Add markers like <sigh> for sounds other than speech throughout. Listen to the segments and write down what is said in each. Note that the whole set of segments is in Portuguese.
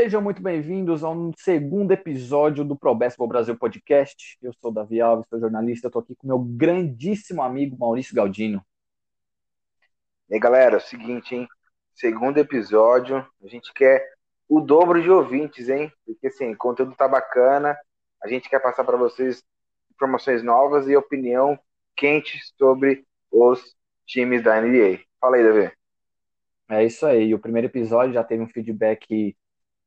Sejam muito bem-vindos ao segundo episódio do Pro Basketball Brasil Podcast. Eu sou o Davi Alves, sou jornalista, estou aqui com meu grandíssimo amigo Maurício Galdino. E aí, galera, é o seguinte, hein? Segundo episódio, a gente quer o dobro de ouvintes, hein? Porque, assim, o conteúdo tá bacana, a gente quer passar para vocês informações novas e opinião quente sobre os times da NBA. Fala aí, Davi. É isso aí, o primeiro episódio já teve um feedback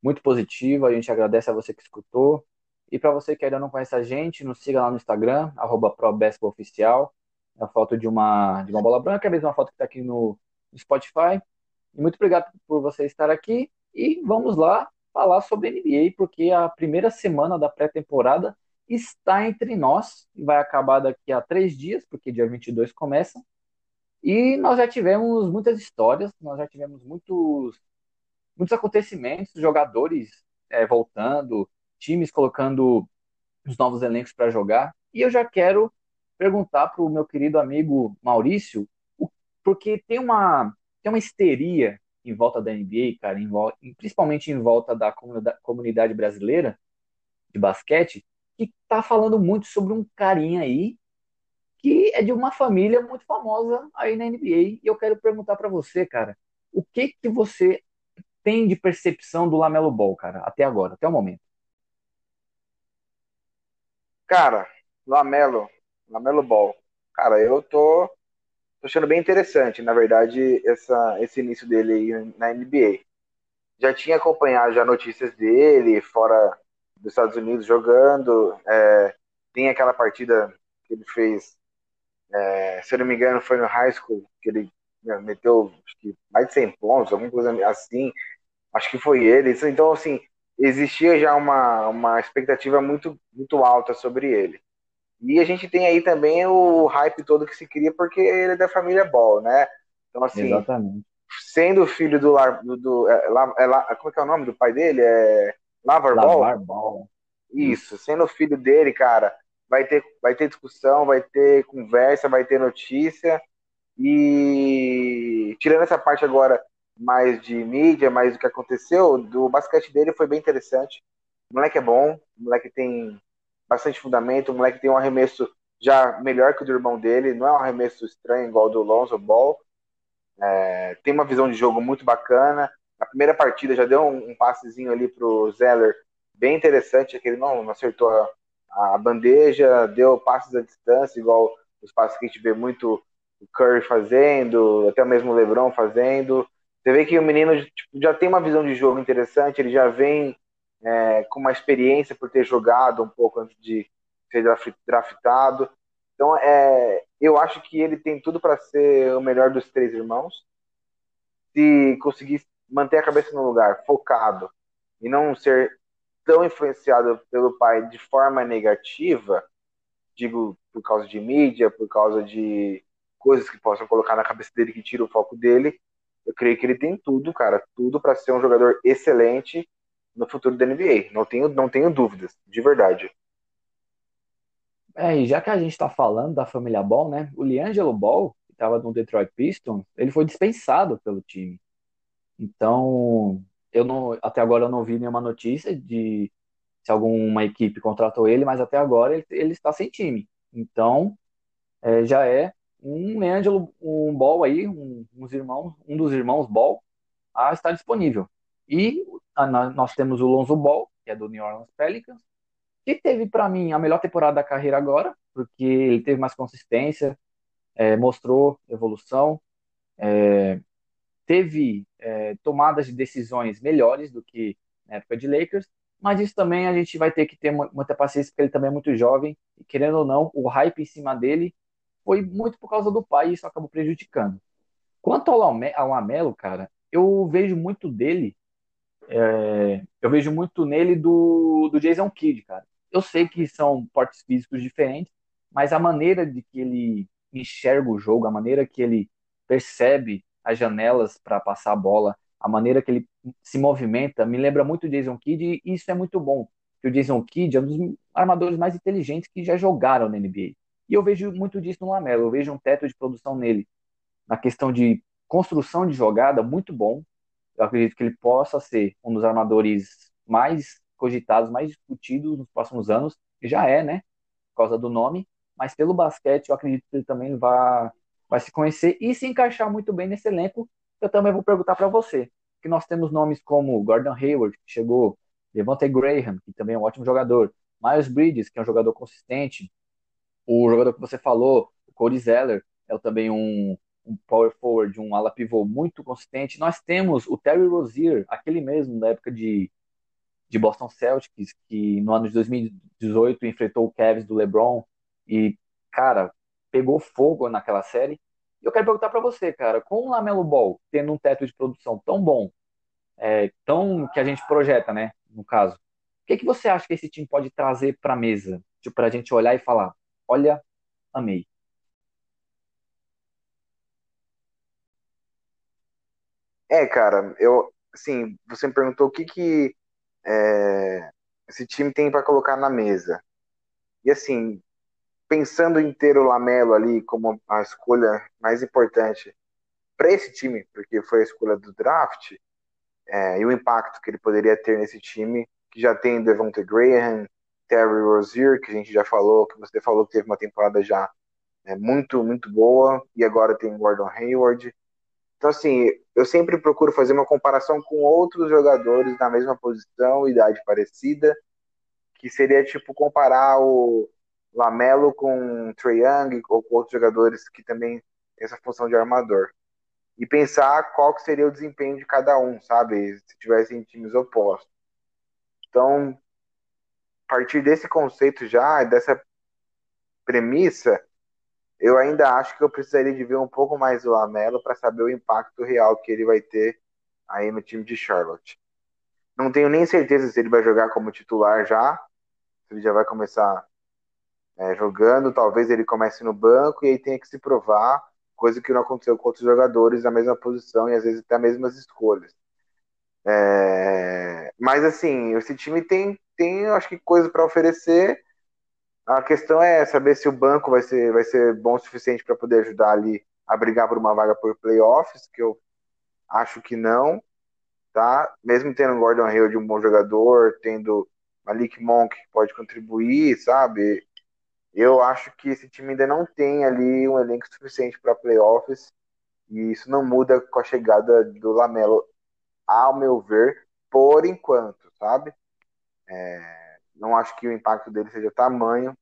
muito positivo. A gente agradece a você que escutou. E para você que ainda não conhece a gente, nos siga lá no Instagram, ProBasketballOficial. É a foto de uma, de uma bola branca, é a mesma foto que está aqui no, no Spotify. E muito obrigado por você estar aqui. E vamos lá falar sobre NBA, porque a primeira semana da pré-temporada está entre nós e vai acabar daqui a três dias, porque dia 22 começa. E nós já tivemos muitas histórias, nós já tivemos muitos muitos acontecimentos, jogadores é, voltando, times colocando os novos elencos para jogar. E eu já quero perguntar para o meu querido amigo Maurício, porque tem uma, tem uma histeria em volta da NBA, cara, em principalmente em volta da comunidade brasileira de basquete, que está falando muito sobre um carinha aí que é de uma família muito famosa aí na NBA. E eu quero perguntar para você, cara, o que que você tem de percepção do Lamelo Ball, cara, até agora, até o momento? Cara, Lamelo, Lamelo Ball. Cara, eu tô, tô achando bem interessante, na verdade, essa, esse início dele na NBA. Já tinha acompanhado já notícias dele fora dos Estados Unidos jogando. É, tem aquela partida que ele fez, é, se eu não me engano, foi no high school, que ele meteu acho que mais de 100 pontos, alguma coisa assim. Acho que foi ele. Então, assim, existia já uma, uma expectativa muito, muito alta sobre ele. E a gente tem aí também o hype todo que se cria porque ele é da família Ball, né? Então, assim, Exatamente. sendo filho do, do, do é, é, como é que é o nome do pai dele? É Lavar, Lavar Ball? Ball. Isso, sendo filho dele, cara, vai ter, vai ter discussão, vai ter conversa, vai ter notícia. E tirando essa parte agora mais de mídia, mais do que aconteceu, do basquete dele foi bem interessante. O moleque é bom, o moleque tem bastante fundamento, o moleque tem um arremesso já melhor que o do irmão dele, não é um arremesso estranho igual do Lonzo Ball. É, tem uma visão de jogo muito bacana. Na primeira partida já deu um, um passezinho ali pro Zeller bem interessante, que ele não, não acertou a, a, bandeja, deu passes à distância, igual os passes que a gente vê muito o Curry fazendo, até mesmo o LeBron fazendo. Você vê que o menino tipo, já tem uma visão de jogo interessante, ele já vem é, com uma experiência por ter jogado um pouco antes de ser draftado. Então, é, eu acho que ele tem tudo para ser o melhor dos três irmãos. Se conseguir manter a cabeça no lugar, focado, e não ser tão influenciado pelo pai de forma negativa, digo por causa de mídia, por causa de coisas que possam colocar na cabeça dele que tira o foco dele, eu creio que ele tem tudo, cara, tudo para ser um jogador excelente no futuro da NBA. Não tenho, não tenho dúvidas, de verdade. É, e já que a gente está falando da família Ball, né? O Liangelo Ball, que estava no Detroit Pistons, ele foi dispensado pelo time. Então, eu não, até agora eu não vi nenhuma notícia de se alguma equipe contratou ele, mas até agora ele, ele está sem time. Então, é, já é um Leandro, um Ball aí, um, uns irmãos, um dos irmãos Ball, a estar disponível. E a, nós temos o Lonzo Ball, que é do New Orleans Pelicans, que teve para mim a melhor temporada da carreira agora, porque ele teve mais consistência, é, mostrou evolução, é, teve é, tomadas de decisões melhores do que na época de Lakers, mas isso também a gente vai ter que ter muita paciência, porque ele também é muito jovem, e querendo ou não, o hype em cima dele foi muito por causa do pai e isso acabou prejudicando. Quanto ao Lamelo, cara, eu vejo muito dele, é, eu vejo muito nele do, do Jason Kidd, cara. Eu sei que são portes físicos diferentes, mas a maneira de que ele enxerga o jogo, a maneira que ele percebe as janelas para passar a bola, a maneira que ele se movimenta, me lembra muito o Jason Kidd e isso é muito bom. O Jason Kidd é um dos armadores mais inteligentes que já jogaram na NBA. E eu vejo muito disso no Lamelo. Eu vejo um teto de produção nele, na questão de construção de jogada, muito bom. eu acredito que ele possa ser um dos armadores mais cogitados, mais discutidos nos próximos anos, já é, né, por causa do nome, mas pelo basquete eu acredito que ele também vai, vai se conhecer e se encaixar muito bem nesse elenco. Eu também vou perguntar para você, que nós temos nomes como Gordon Hayward, que chegou, Devontae Graham, que também é um ótimo jogador, Miles Bridges, que é um jogador consistente, o jogador que você falou, o Cody Zeller, é também um, um power forward, um ala pivô muito consistente. Nós temos o Terry Rozier, aquele mesmo da época de, de Boston Celtics, que no ano de 2018 enfrentou o Cavs do LeBron e, cara, pegou fogo naquela série. Eu quero perguntar para você, cara, com o Lamelo Ball tendo um teto de produção tão bom, é, tão que a gente projeta, né, no caso, o que, que você acha que esse time pode trazer para a mesa? Tipo, para a gente olhar e falar, olha, amei. É, cara, eu, assim, você me perguntou o que que é, esse time tem para colocar na mesa. E assim, pensando em ter o Lamelo ali como a escolha mais importante para esse time, porque foi a escolha do draft, é, e o impacto que ele poderia ter nesse time, que já tem Devontae Graham, Terry Rozier, que a gente já falou, que você falou que teve uma temporada já é, muito, muito boa, e agora tem Gordon Hayward. Então, assim, eu sempre procuro fazer uma comparação com outros jogadores na mesma posição, idade parecida, que seria tipo comparar o Lamelo com Trae Young ou com outros jogadores que também têm essa função de armador. E pensar qual que seria o desempenho de cada um, sabe? Se tivessem times opostos. Então, partir desse conceito já, dessa premissa, eu ainda acho que eu precisaria de ver um pouco mais do Lamelo para saber o impacto real que ele vai ter aí no time de Charlotte. Não tenho nem certeza se ele vai jogar como titular já, se ele já vai começar é, jogando, talvez ele comece no banco e aí tenha que se provar, coisa que não aconteceu com outros jogadores da mesma posição e às vezes até as mesmas escolhas. É, mas assim, esse time tem, tem acho que coisa para oferecer a questão é saber se o banco vai ser, vai ser bom o suficiente para poder ajudar ali a brigar por uma vaga por playoffs, que eu acho que não, tá? Mesmo tendo Gordon Hill de um bom jogador, tendo Malik Monk que pode contribuir, sabe? Eu acho que esse time ainda não tem ali um elenco suficiente para playoffs e isso não muda com a chegada do Lamelo, ao meu ver, por enquanto, sabe? É não acho que o impacto dele seja tamanho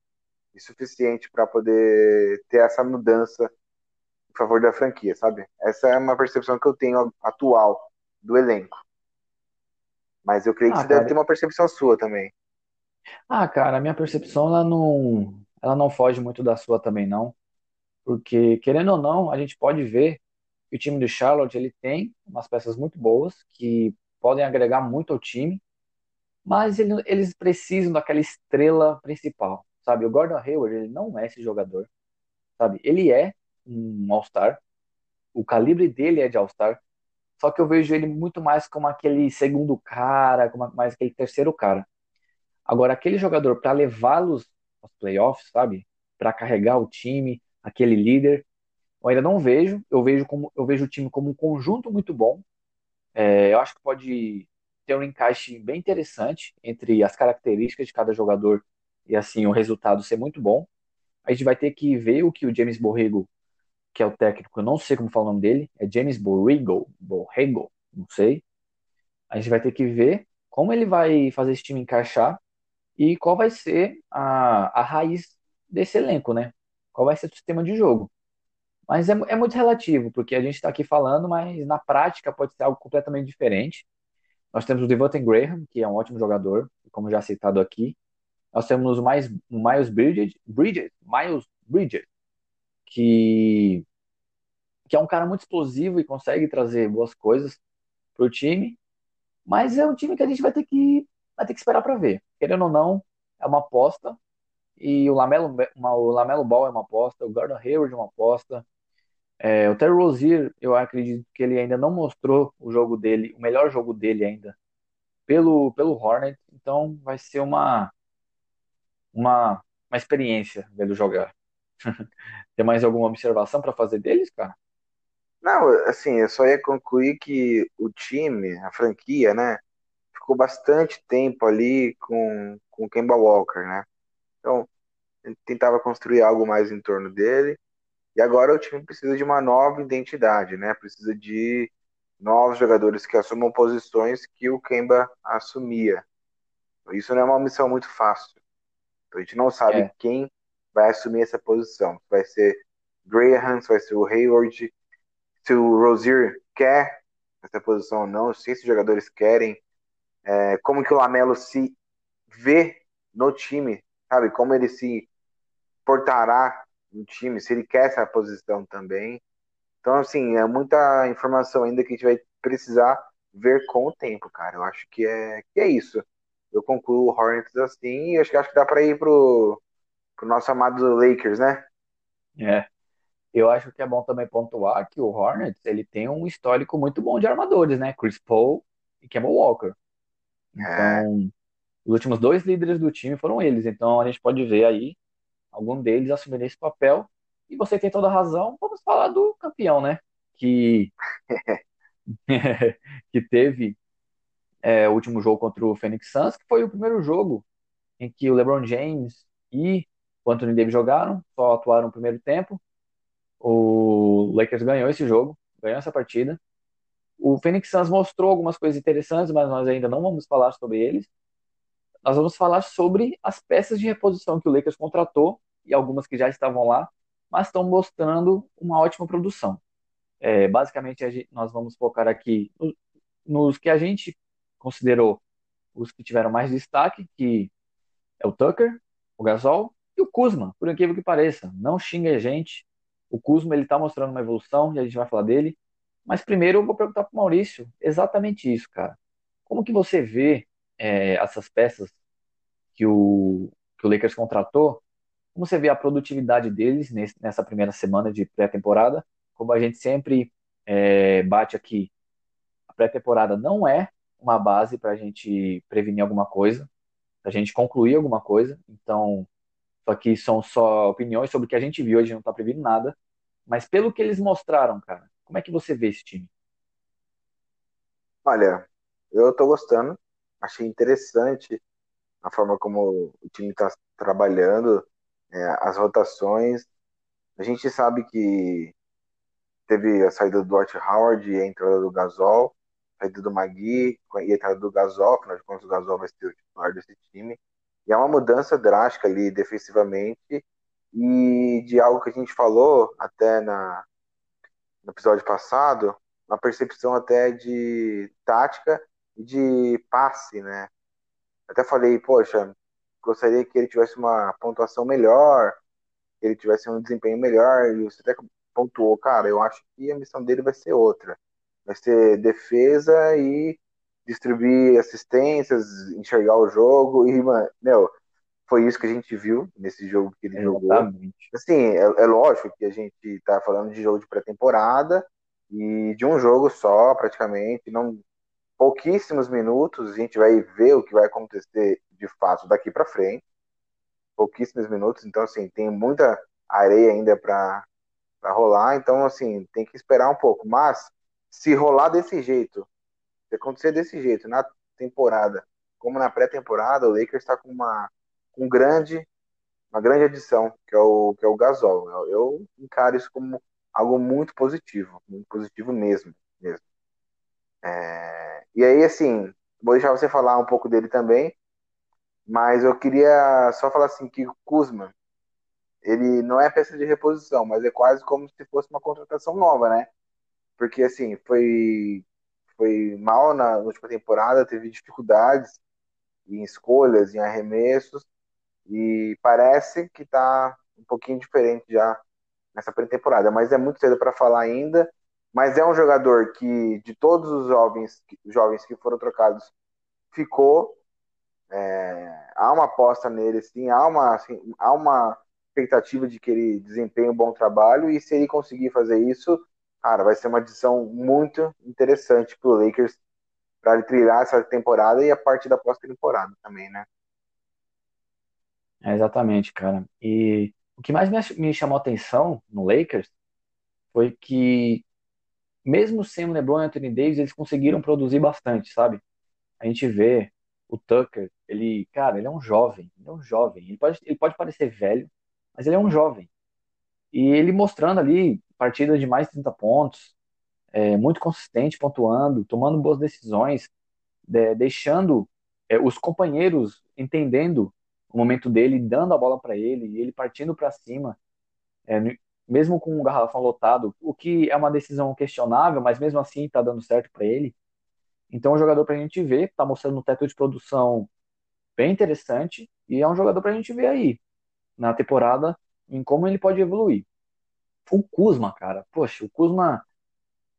e suficiente para poder ter essa mudança em favor da franquia, sabe? Essa é uma percepção que eu tenho atual do elenco. Mas eu creio que ah, você cara... deve ter uma percepção sua também. Ah, cara, a minha percepção ela não, ela não foge muito da sua também não, porque querendo ou não, a gente pode ver que o time do Charlotte ele tem umas peças muito boas que podem agregar muito ao time mas ele, eles precisam daquela estrela principal, sabe? O Gordon Hayward, ele não é esse jogador, sabe? Ele é um All-Star, o calibre dele é de All-Star, só que eu vejo ele muito mais como aquele segundo cara, como mais aquele terceiro cara. Agora, aquele jogador para levá-los aos playoffs, sabe? Para carregar o time, aquele líder, eu ainda não vejo. Eu vejo como eu vejo o time como um conjunto muito bom. É, eu acho que pode ter um encaixe bem interessante entre as características de cada jogador e assim o resultado ser muito bom. A gente vai ter que ver o que o James Borrego, que é o técnico, eu não sei como falar o nome dele, é James Borrego, Borrego, não sei. A gente vai ter que ver como ele vai fazer esse time encaixar e qual vai ser a, a raiz desse elenco, né? Qual vai ser o sistema de jogo. Mas é, é muito relativo, porque a gente está aqui falando, mas na prática pode ser algo completamente diferente. Nós temos o Devontae Graham, que é um ótimo jogador, como já citado aqui. Nós temos o Miles, Bridges, Bridges, Miles Bridges, que, que é um cara muito explosivo e consegue trazer boas coisas para o time. Mas é um time que a gente vai ter que, vai ter que esperar para ver. Querendo ou não, é uma aposta. E o Lamelo, o Lamelo Ball é uma aposta, o Gordon Hayward é uma aposta, é, o Terry Rozier, eu acredito que ele ainda não mostrou o jogo dele, o melhor jogo dele ainda, pelo, pelo Hornet, então vai ser uma, uma, uma experiência vê-lo jogar. <laughs> Tem mais alguma observação para fazer deles, cara? Não, assim, eu só ia concluir que o time, a franquia, né, ficou bastante tempo ali com, com o Kemba Walker, né? Então, tentava construir algo mais em torno dele. E agora o time precisa de uma nova identidade, né? Precisa de novos jogadores que assumam posições que o Kemba assumia. Isso não é uma missão muito fácil. Então, a gente não sabe é. quem vai assumir essa posição. Vai ser Graham, vai ser o Hayward, se o Rozier quer essa posição ou não, se esses jogadores querem, é, como que o Lamelo se vê no time, sabe? Como ele se portará no time, se ele quer essa posição também. Então, assim, é muita informação ainda que a gente vai precisar ver com o tempo, cara. Eu acho que é, que é isso. Eu concluo o Hornets assim e acho que, acho que dá para ir pro, pro nosso amado Lakers, né? É. Eu acho que é bom também pontuar que o Hornets ele tem um histórico muito bom de armadores, né? Chris Paul e Kemba Walker. Então, é. os últimos dois líderes do time foram eles. Então, a gente pode ver aí algum deles assumindo esse papel. E você tem toda a razão. Vamos falar do campeão, né? Que <laughs> que teve é, o último jogo contra o Phoenix Suns, que foi o primeiro jogo em que o LeBron James e o Anthony Davis jogaram, só atuaram no primeiro tempo. O Lakers ganhou esse jogo, ganhou essa partida. O Phoenix Suns mostrou algumas coisas interessantes, mas nós ainda não vamos falar sobre eles. Nós vamos falar sobre as peças de reposição que o Lakers contratou e algumas que já estavam lá, mas estão mostrando uma ótima produção. É, basicamente, gente, nós vamos focar aqui nos que a gente considerou os que tiveram mais destaque, que é o Tucker, o Gasol e o Kuzma, por incrível que pareça. Não xinga a gente, o Kuzma ele está mostrando uma evolução e a gente vai falar dele. Mas primeiro eu vou perguntar para o Maurício exatamente isso, cara. Como que você vê é, essas peças que o, que o Lakers contratou? Como você vê a produtividade deles nesse, nessa primeira semana de pré-temporada? Como a gente sempre é, bate aqui, a pré-temporada não é uma base para a gente prevenir alguma coisa, a gente concluir alguma coisa. Então, só que são só opiniões sobre o que a gente viu, a gente não está prevendo nada. Mas pelo que eles mostraram, cara, como é que você vê esse time? Olha, eu tô gostando. Achei interessante a forma como o time está trabalhando, é, as rotações. A gente sabe que teve a saída do Dwight Howard e a entrada do Gasol, a saída do Magui e a entrada do Gasol, afinal de contas o Gasol vai ser o titular desse time. E é uma mudança drástica ali defensivamente e de algo que a gente falou até na, no episódio passado, uma percepção até de tática de passe, né? Até falei, poxa, gostaria que ele tivesse uma pontuação melhor, que ele tivesse um desempenho melhor, e você até pontuou, cara, eu acho que a missão dele vai ser outra. Vai ser defesa e distribuir assistências, enxergar o jogo e, mano, meu, foi isso que a gente viu nesse jogo que ele Exatamente. jogou. Assim, é, é, lógico que a gente está falando de jogo de pré-temporada e de um jogo só, praticamente, não pouquíssimos minutos, a gente vai ver o que vai acontecer de fato daqui para frente. Pouquíssimos minutos, então assim, tem muita areia ainda para rolar, então assim, tem que esperar um pouco, mas se rolar desse jeito, se acontecer desse jeito na temporada, como na pré-temporada, o Lakers está com uma um grande, uma grande adição, que é o, que é o Gasol. Eu, eu encaro isso como algo muito positivo, muito positivo mesmo. mesmo. É, e aí, assim, vou deixar você falar um pouco dele também, mas eu queria só falar assim que o Kuzma, ele não é peça de reposição, mas é quase como se fosse uma contratação nova, né? Porque, assim, foi, foi mal na última temporada, teve dificuldades em escolhas, em arremessos, e parece que está um pouquinho diferente já nessa pré-temporada, mas é muito cedo para falar ainda. Mas é um jogador que, de todos os jovens, jovens que foram trocados, ficou. É, há uma aposta nele, sim, há uma, assim, há uma expectativa de que ele desempenhe um bom trabalho, e se ele conseguir fazer isso, cara, vai ser uma adição muito interessante para o Lakers para ele trilhar essa temporada e a parte da pós-temporada também, né? É, exatamente, cara. E o que mais me, chamou atenção no Lakers foi que mesmo sem o LeBron e Anthony Davis, eles conseguiram produzir bastante, sabe? A gente vê o Tucker, ele, cara, ele é um jovem, ele é um jovem. Ele pode, ele pode parecer velho, mas ele é um jovem. E ele mostrando ali partidas de mais de 30 pontos, é, muito consistente, pontuando, tomando boas decisões, de, deixando é, os companheiros entendendo o momento dele, dando a bola para ele, ele partindo para cima, é, mesmo com o garrafão lotado, o que é uma decisão questionável, mas mesmo assim está dando certo para ele. Então é um jogador para a gente ver, está mostrando um teto de produção bem interessante e é um jogador para a gente ver aí na temporada em como ele pode evoluir. O Kuzma, cara, poxa, o Kuzma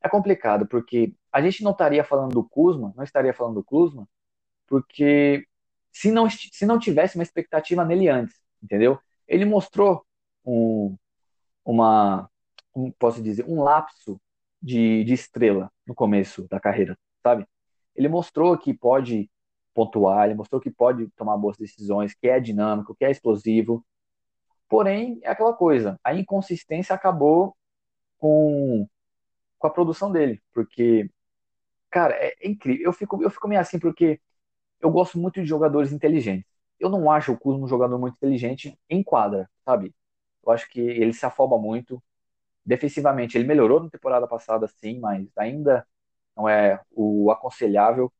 é complicado porque a gente não estaria falando do Kuzma, não estaria falando do Kuzma, porque se não, se não tivesse uma expectativa nele antes, entendeu? Ele mostrou um, uma, um, posso dizer, um lapso de, de estrela no começo da carreira, sabe? Ele mostrou que pode pontuar, ele mostrou que pode tomar boas decisões, que é dinâmico, que é explosivo. Porém, é aquela coisa, a inconsistência acabou com, com a produção dele, porque, cara, é, é incrível. Eu fico, eu fico meio assim porque eu gosto muito de jogadores inteligentes. Eu não acho o Kuzma um jogador muito inteligente em quadra, sabe? Eu acho que ele se afoba muito. Defensivamente, ele melhorou na temporada passada, sim, mas ainda não é o aconselhável.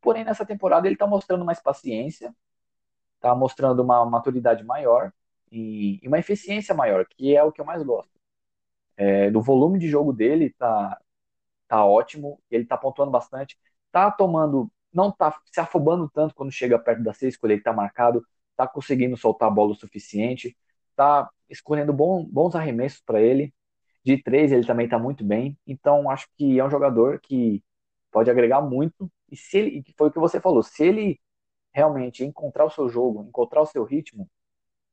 Porém, nessa temporada ele está mostrando mais paciência, está mostrando uma maturidade maior e, uma eficiência maior, que é o que eu mais gosto. É, do volume de jogo dele tá, tá ótimo, ele tá pontuando bastante, tá tomando não tá se afobando tanto quando chega perto da seis, quando ele tá marcado, tá conseguindo soltar a bola o suficiente, tá escolhendo bom, bons arremessos para ele. De três ele também tá muito bem. Então acho que é um jogador que pode agregar muito. E se ele, foi o que você falou, se ele realmente encontrar o seu jogo, encontrar o seu ritmo,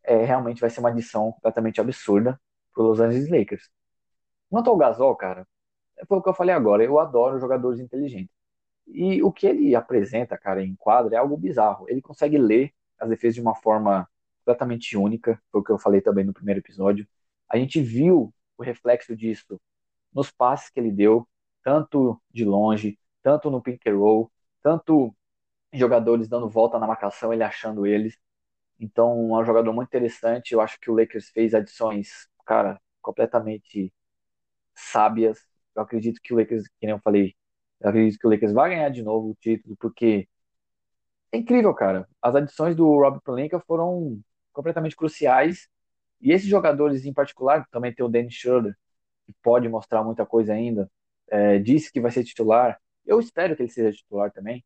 é, realmente vai ser uma adição completamente absurda pro Los Angeles Lakers. Quanto ao Gasol, cara, foi o que eu falei agora. Eu adoro jogadores inteligentes. E o que ele apresenta, cara, em quadro é algo bizarro. Ele consegue ler as defesas de uma forma completamente única, foi o que eu falei também no primeiro episódio. A gente viu o reflexo disso nos passes que ele deu, tanto de longe, tanto no pick and roll, tanto jogadores dando volta na marcação, ele achando eles. Então, é um jogador muito interessante. Eu acho que o Lakers fez adições, cara, completamente sábias. Eu acredito que o Lakers, que nem eu falei, eu acredito que o Lakers vai ganhar de novo o título, porque é incrível, cara. As adições do Rob Pelinka foram completamente cruciais. E esses jogadores em particular, também tem o Dennis Schroeder, que pode mostrar muita coisa ainda. É, disse que vai ser titular. Eu espero que ele seja titular também.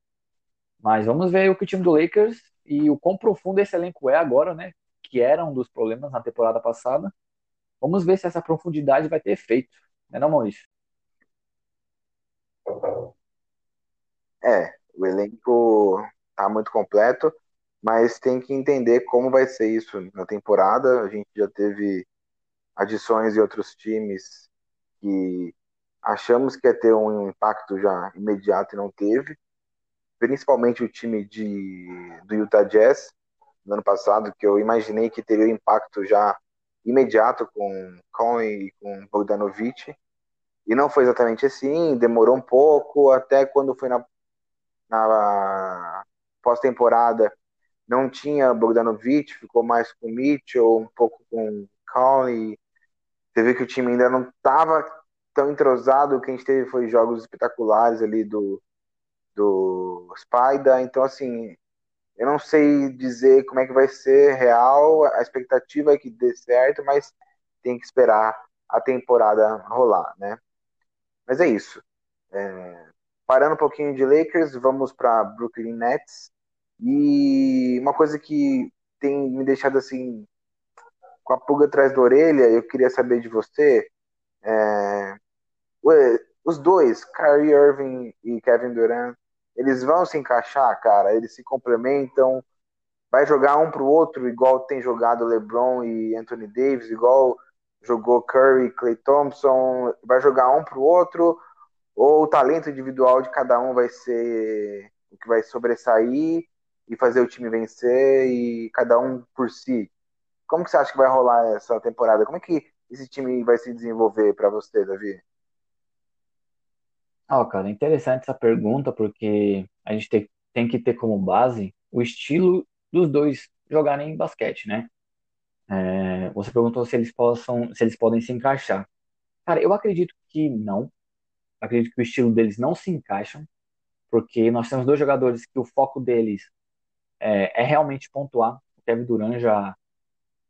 Mas vamos ver o que o time do Lakers e o quão profundo esse elenco é agora, né? Que era um dos problemas na temporada passada. Vamos ver se essa profundidade vai ter efeito. Não é não, Maurício? É, o elenco tá muito completo, mas tem que entender como vai ser isso na temporada. A gente já teve adições de outros times que achamos que ia ter um impacto já imediato e não teve. Principalmente o time de, do Utah Jazz no ano passado, que eu imaginei que teria impacto já imediato com Conley e com Bogdanovich. E não foi exatamente assim, demorou um pouco, até quando foi na, na pós-temporada não tinha Bogdanovich, ficou mais com Mitchell, um pouco com Conley. Você vê que o time ainda não estava tão entrosado, o que a gente teve foi jogos espetaculares ali do, do Spider, então assim, eu não sei dizer como é que vai ser real, a expectativa é que dê certo, mas tem que esperar a temporada rolar, né? Mas é isso. É, parando um pouquinho de Lakers, vamos para Brooklyn Nets. E uma coisa que tem me deixado assim com a pulga atrás da orelha, eu queria saber de você. É, os dois, Kyrie Irving e Kevin Durant, eles vão se encaixar, cara? Eles se complementam? Vai jogar um pro outro igual tem jogado LeBron e Anthony Davis, igual jogou Curry, Clay Thompson, vai jogar um para o outro, ou o talento individual de cada um vai ser o que vai sobressair e fazer o time vencer e cada um por si. Como que você acha que vai rolar essa temporada? Como é que esse time vai se desenvolver para você, Davi? Ah, cara, interessante essa pergunta, porque a gente tem, tem que ter como base o estilo dos dois jogarem basquete, né? É, você perguntou se eles possam, se eles podem se encaixar. Cara, eu acredito que não. Acredito que o estilo deles não se encaixam, porque nós temos dois jogadores que o foco deles é, é realmente pontuar. O Kevin Durant já,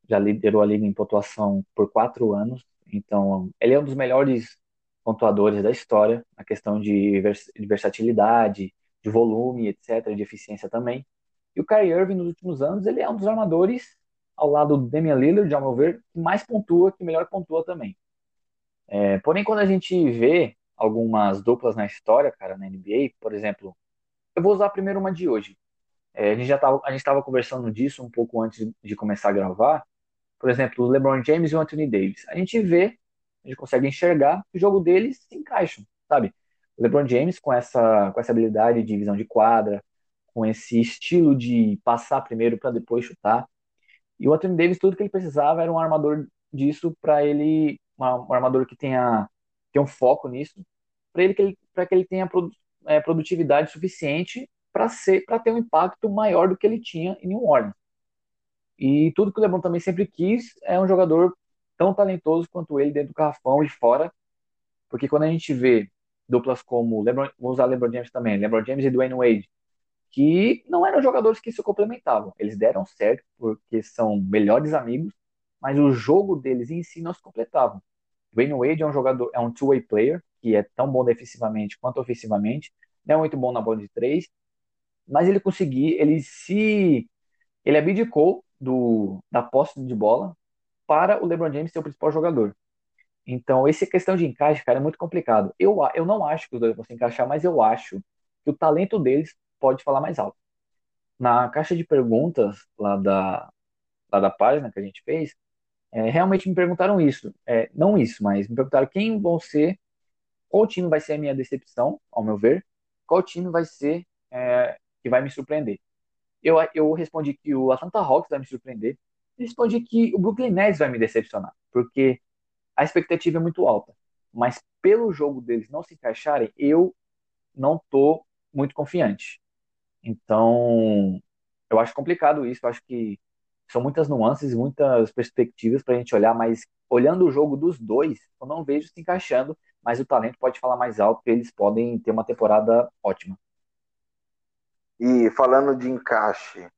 já liderou a liga em pontuação por quatro anos, então ele é um dos melhores pontuadores da história, na questão de, vers de versatilidade, de volume, etc., de eficiência também. E o Kyrie Irving, nos últimos anos, ele é um dos armadores, ao lado do Damian Lillard, ao meu ver, que mais pontua, que melhor pontua também. É, porém, quando a gente vê algumas duplas na história, cara, na NBA, por exemplo, eu vou usar primeiro uma de hoje. É, a gente já tava, a gente estava conversando disso um pouco antes de começar a gravar. Por exemplo, o LeBron James e o Anthony Davis. A gente vê, a gente consegue enxergar que o jogo deles se encaixa, sabe? O LeBron James com essa, com essa habilidade de visão de quadra, com esse estilo de passar primeiro para depois chutar. E o Anthony Davis, tudo que ele precisava era um armador disso para ele, um armador que tenha, tenha um foco nisso, para ele que que ele tenha é, produtividade suficiente para ser, para ter um impacto maior do que ele tinha em New Orleans. E tudo que o LeBron também sempre quis é um jogador tão talentoso quanto ele dentro do garrafão e fora, porque quando a gente vê duplas como LeBron, vou usar LeBron James também, LeBron James e Dwayne Wade, que não eram jogadores que se complementavam. Eles deram certo porque são melhores amigos, mas o jogo deles em si não se completavam. Dwayne Wade é um jogador, é um two-way player, que é tão bom defensivamente quanto ofensivamente, não é muito bom na bola de três, mas ele conseguiu, ele se ele abdicou do, da posse de bola para o LeBron James ser o principal jogador. Então, essa questão de encaixe, cara, é muito complicado. Eu, eu não acho que os dois vão se encaixar, mas eu acho que o talento deles pode falar mais alto. Na caixa de perguntas lá da, lá da página que a gente fez, é, realmente me perguntaram isso. É, não isso, mas me perguntaram quem vão ser, qual time vai ser a minha decepção, ao meu ver, qual time vai ser é, que vai me surpreender. Eu, eu respondi que o Atlanta Hawks vai me surpreender. E respondi que o Brooklyn Nets vai me decepcionar, porque a expectativa é muito alta. Mas pelo jogo deles não se encaixarem, eu não tô muito confiante. Então, eu acho complicado isso. Eu acho que são muitas nuances, muitas perspectivas para a gente olhar, mas olhando o jogo dos dois, eu não vejo se encaixando, mas o talento pode falar mais alto, eles podem ter uma temporada ótima. E falando de encaixe,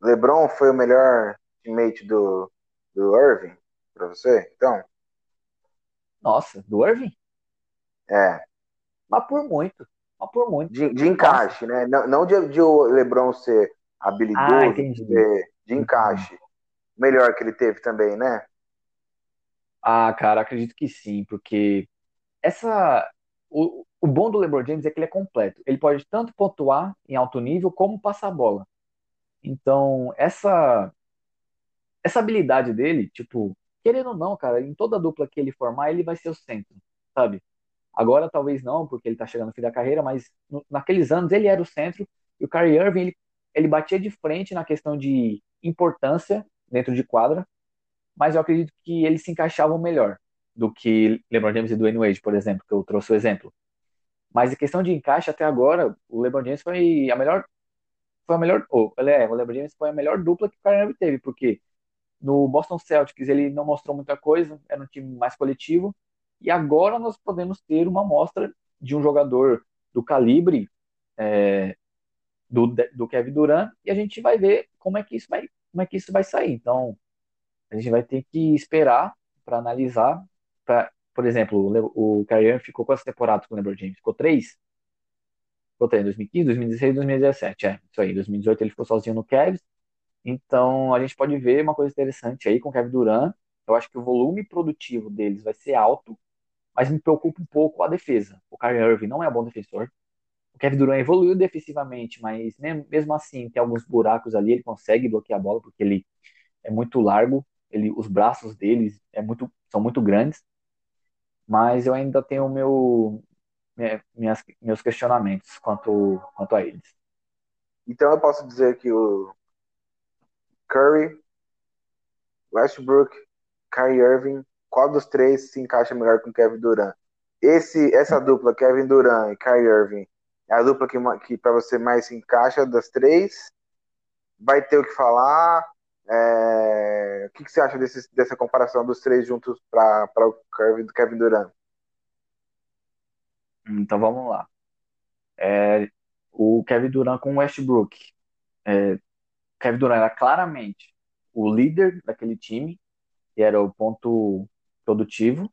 LeBron foi o melhor teammate do, do Irving para você, então? Nossa, do Irving? É. Mas por muito mas por muito. De, de encaixe, né? Não, não de, de, o LeBron ser habilidoso, ah, de, de encaixe. Melhor que ele teve também, né? Ah, cara, acredito que sim, porque essa. O, o bom do LeBron James é que ele é completo. Ele pode tanto pontuar em alto nível como passar a bola. Então, essa essa habilidade dele, tipo, querendo ou não, cara, em toda dupla que ele formar, ele vai ser o centro, sabe? Agora talvez não, porque ele está chegando no fim da carreira, mas no, naqueles anos ele era o centro e o Kyrie Irving ele, ele batia de frente na questão de importância dentro de quadra, mas eu acredito que eles se encaixavam melhor do que LeBron James e Dwayne Wade, por exemplo, que eu trouxe o exemplo. Mas em questão de encaixe até agora, o LeBron James foi a melhor foi a melhor, ou, é, o LeBron James foi a melhor dupla que o Kyrie teve, porque no Boston Celtics ele não mostrou muita coisa, era um time mais coletivo, e agora nós podemos ter uma amostra de um jogador do calibre é, do, do Kevin Durant e a gente vai ver como é que isso vai, como é que isso vai sair. Então, a gente vai ter que esperar para analisar. Pra, por exemplo, o, Kyrie ficou quantas temporadas com o LeBron James? Ficou três? Ficou três, 2015, 2016, 2017. É, isso aí. 2018 ele ficou sozinho no Cavs. Então, a gente pode ver uma coisa interessante aí com o Kevin Durant. Eu acho que o volume produtivo deles vai ser alto mas me preocupa um pouco a defesa. O Kyrie Irving não é um bom defensor. O Kevin Durant evoluiu defensivamente, mas mesmo assim tem alguns buracos ali. Ele consegue bloquear a bola porque ele é muito largo. Ele, os braços dele é muito, são muito grandes. Mas eu ainda tenho meu, minhas, meus questionamentos quanto, quanto a eles. Então eu posso dizer que o Curry, Westbrook, Kyrie Irving qual dos três se encaixa melhor com o Kevin Durant? esse, essa <laughs> dupla, Kevin Durant e Kyrie Irving, é a dupla que, que para você mais se encaixa das três. Vai ter o que falar. É... O que, que, você acha desse, dessa comparação dos três juntos para o Kevin, Kevin Durant? Então vamos lá. É, o Kevin Durant com o Westbrook. É, Kevin Durant era claramente o líder daquele time, que era o ponto produtivo.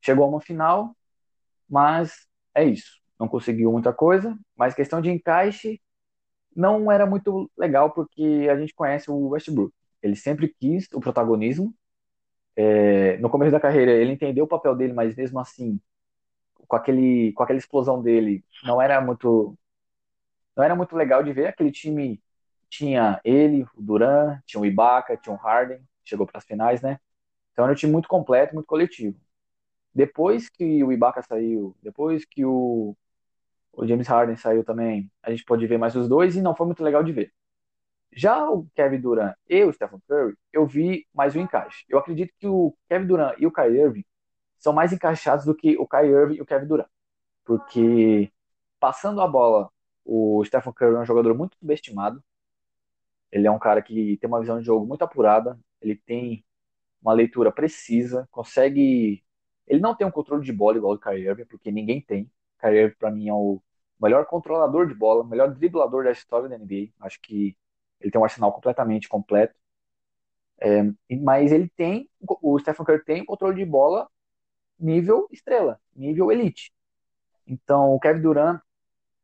Chegou a uma final, mas é isso. Não conseguiu muita coisa, mas questão de encaixe não era muito legal porque a gente conhece o Westbrook. Ele sempre quis o protagonismo. É, no começo da carreira ele entendeu o papel dele, mas mesmo assim, com aquele, com aquela explosão dele, não era muito, não era muito legal de ver. Aquele time tinha ele, o Duran, tinha o Ibaka, tinha o Harden, chegou para as finais, né? Então era um time muito completo, muito coletivo. Depois que o Ibaka saiu, depois que o, o James Harden saiu também, a gente pôde ver mais os dois e não foi muito legal de ver. Já o Kevin Durant e o Stephen Curry, eu vi mais o encaixe. Eu acredito que o Kevin Durant e o Kyrie Irving são mais encaixados do que o Kyrie Irving e o Kevin Durant. Porque passando a bola, o Stephen Curry é um jogador muito subestimado. Ele é um cara que tem uma visão de jogo muito apurada, ele tem uma leitura precisa, consegue. Ele não tem um controle de bola igual o Kyrie Irving, porque ninguém tem. Kyrie para mim, é o melhor controlador de bola, melhor driblador da história da NBA. Acho que ele tem um arsenal completamente completo. É, mas ele tem, o Stephen Curry tem controle de bola nível estrela, nível elite. Então, o Kevin Durant,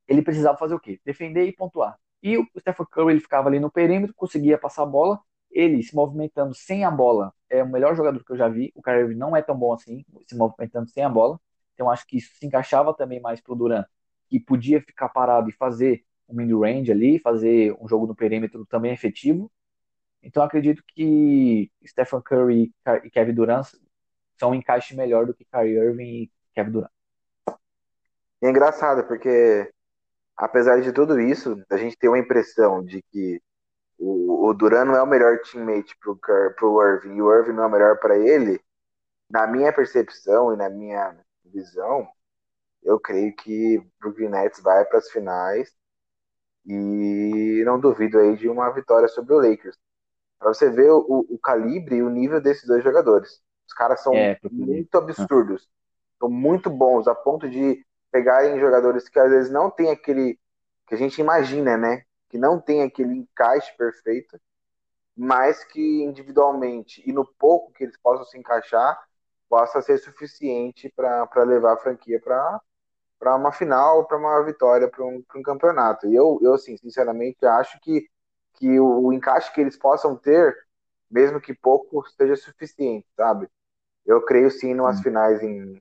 ele precisava fazer o quê? Defender e pontuar. E o Stephen Curry ele ficava ali no perímetro, conseguia passar a bola. Ele se movimentando sem a bola é o melhor jogador que eu já vi. O Kyrie não é tão bom assim, se movimentando sem a bola. Então acho que isso se encaixava também mais pro Durant, que podia ficar parado e fazer um mid-range ali, fazer um jogo no perímetro também efetivo. Então acredito que Stephen Curry e Kevin Durant são um encaixe melhor do que Kyrie Irving e Kevin Durant. É engraçado, porque apesar de tudo isso, a gente tem uma impressão de que o, o Duran não é o melhor teammate pro, pro Irving e o Irving não é o melhor para ele. Na minha percepção e na minha visão, eu creio que Brooklyn Nets vai para as finais e não duvido aí de uma vitória sobre o Lakers. Para você ver o, o, calibre e o nível desses dois jogadores. Os caras são é, muito absurdos. São muito bons, a ponto de pegarem jogadores que às vezes não tem aquele que a gente imagina, né? Que não tem aquele encaixe perfeito, mas que individualmente e no pouco que eles possam se encaixar, possa ser suficiente para levar a franquia para uma final, para uma vitória, para um, um, campeonato. E eu, eu assim, sinceramente, acho que, que o, o, encaixe que eles possam ter, mesmo que pouco, seja suficiente, sabe? Eu creio sim em umas finais em,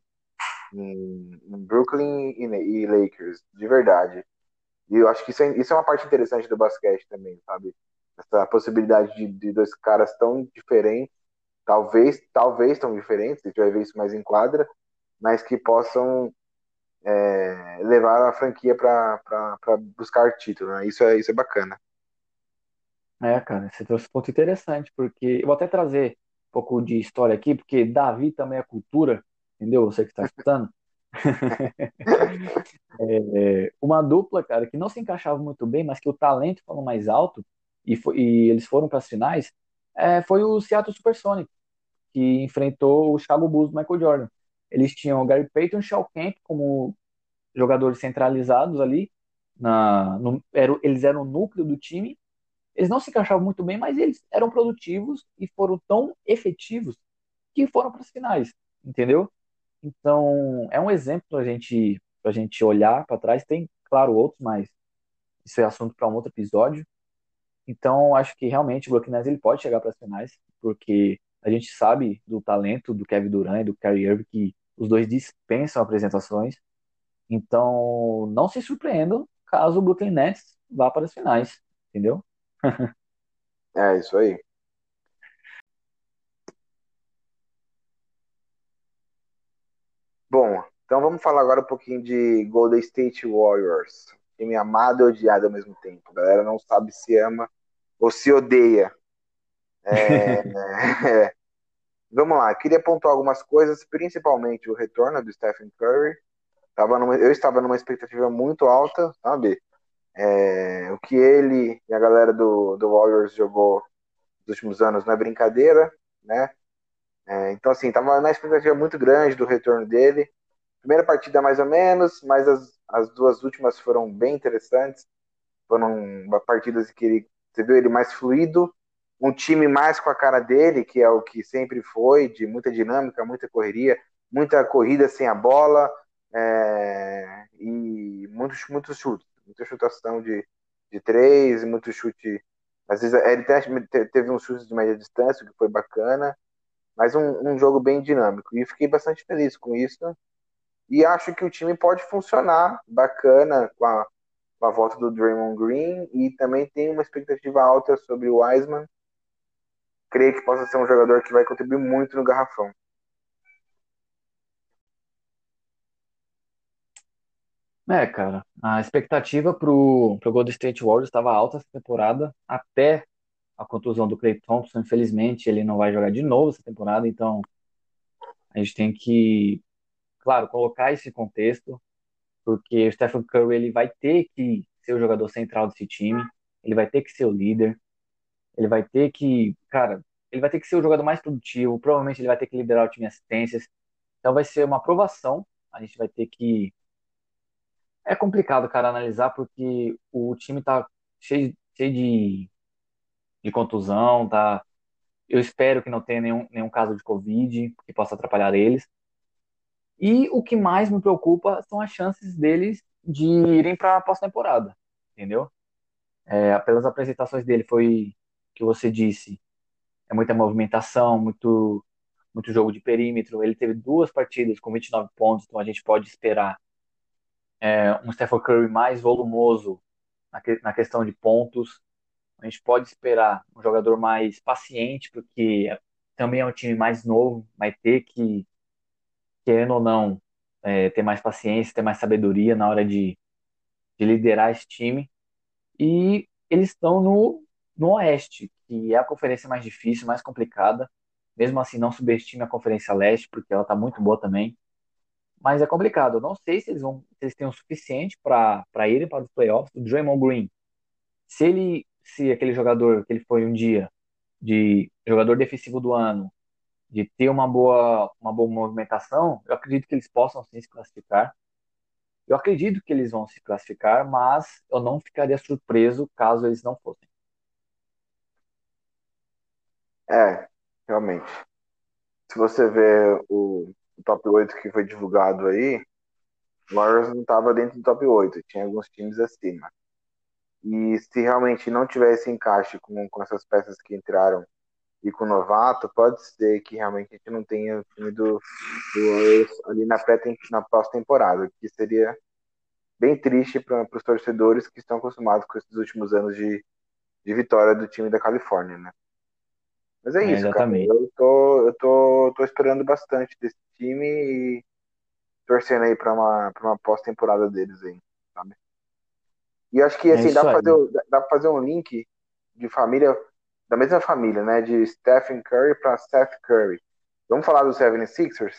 em, em Brooklyn e, e, Lakers, de verdade. E eu acho que isso é, isso é uma parte interessante do basquete também, sabe? Essa possibilidade de, de dois caras tão diferentes, talvez, talvez tão diferentes, a gente vai ver isso mais em quadra, mas que possam é, levar a franquia para buscar título, né? Isso é, isso é bacana. É, cara, você trouxe um ponto interessante, porque eu vou até trazer um pouco de história aqui, porque Davi também é cultura, entendeu? Você que está escutando. <laughs> <laughs> é, uma dupla, cara, que não se encaixava muito bem, mas que o talento falou mais alto e, foi, e eles foram para as finais, é, foi o Seattle Supersonic, que enfrentou o Chicago Bulls do Michael Jordan. Eles tinham Gary Payton e o Shao Kemp como jogadores centralizados ali, na, no, era, eles eram o núcleo do time. Eles não se encaixavam muito bem, mas eles eram produtivos e foram tão efetivos que foram para as finais, entendeu? Então, é um exemplo para gente, a gente olhar para trás. Tem, claro, outros, mas isso é assunto para um outro episódio. Então, acho que realmente o Brooklyn Nets ele pode chegar para as finais, porque a gente sabe do talento do Kevin Durant e do Kyrie Irving, que os dois dispensam apresentações. Então, não se surpreendam caso o Brooklyn Nets vá para as finais, entendeu? <laughs> é, isso aí. Bom, então vamos falar agora um pouquinho de Golden State Warriors. Time amado e odiado ao mesmo tempo. A galera não sabe se ama ou se odeia. É, é, <laughs> vamos lá, queria pontuar algumas coisas, principalmente o retorno do Stephen Curry. Tava numa, eu estava numa expectativa muito alta, sabe? É, o que ele e a galera do, do Warriors jogou nos últimos anos não é brincadeira, né? É, então, assim, tava na expectativa muito grande do retorno dele. Primeira partida mais ou menos, mas as, as duas últimas foram bem interessantes. Foram partidas que ele, você viu ele mais fluido, um time mais com a cara dele, que é o que sempre foi, de muita dinâmica, muita correria, muita corrida sem a bola é, e muitos, muitos chutes, muita chutação de, de três, muito chute. Às vezes ele teve um chute de média distância, que foi bacana, mas um, um jogo bem dinâmico. E fiquei bastante feliz com isso. E acho que o time pode funcionar bacana com a, com a volta do Draymond Green e também tem uma expectativa alta sobre o Wiseman. Creio que possa ser um jogador que vai contribuir muito no garrafão. É, cara, a expectativa pro, pro Golden State Warriors estava alta essa temporada, até a contusão do Klay Thompson. Infelizmente, ele não vai jogar de novo essa temporada, então a gente tem que, claro, colocar esse contexto, porque o Stephen Curry ele vai ter que ser o jogador central desse time, ele vai ter que ser o líder, ele vai ter que, cara, ele vai ter que ser o jogador mais produtivo, provavelmente ele vai ter que liderar o time em assistências, então vai ser uma aprovação, a gente vai ter que é complicado, cara, analisar porque o time tá cheio, cheio de, de contusão, tá? Eu espero que não tenha nenhum, nenhum caso de Covid que possa atrapalhar eles. E o que mais me preocupa são as chances deles de irem para a pós-temporada, entendeu? É, pelas apresentações dele foi que você disse, é muita movimentação, muito muito jogo de perímetro. Ele teve duas partidas com 29 pontos, então a gente pode esperar é, um Stephen Curry mais volumoso na, que, na questão de pontos. A gente pode esperar um jogador mais paciente, porque também é um time mais novo, vai ter que, querendo ou não, é, ter mais paciência, ter mais sabedoria na hora de, de liderar esse time. E eles estão no, no Oeste, que é a conferência mais difícil, mais complicada. Mesmo assim, não subestime a Conferência Leste, porque ela está muito boa também mas é complicado. Eu não sei se eles vão, se eles têm o suficiente para irem para os playoffs. O Draymond Green, se ele, se aquele jogador que ele foi um dia de jogador defensivo do ano, de ter uma boa, uma boa movimentação, eu acredito que eles possam sim se classificar. Eu acredito que eles vão se classificar, mas eu não ficaria surpreso caso eles não fossem. É, realmente. Se você vê o, o top 8 que foi divulgado aí, o Warriors não estava dentro do top 8, tinha alguns times acima. E se realmente não tivesse encaixe com, com essas peças que entraram e com o novato, pode ser que realmente a gente não tenha o time do, do Warriors ali na, pré na pós-temporada, que seria bem triste para os torcedores que estão acostumados com esses últimos anos de, de vitória do time da Califórnia, né? Mas é, é isso, exatamente. cara. Eu tô, eu tô, tô esperando bastante desse time e torcendo aí pra uma, pra uma pós-temporada deles aí, sabe? E acho que assim, é dá, pra fazer, dá pra fazer um link de família, da mesma família, né? De Stephen Curry pra Steph Curry. Vamos falar do 76ers?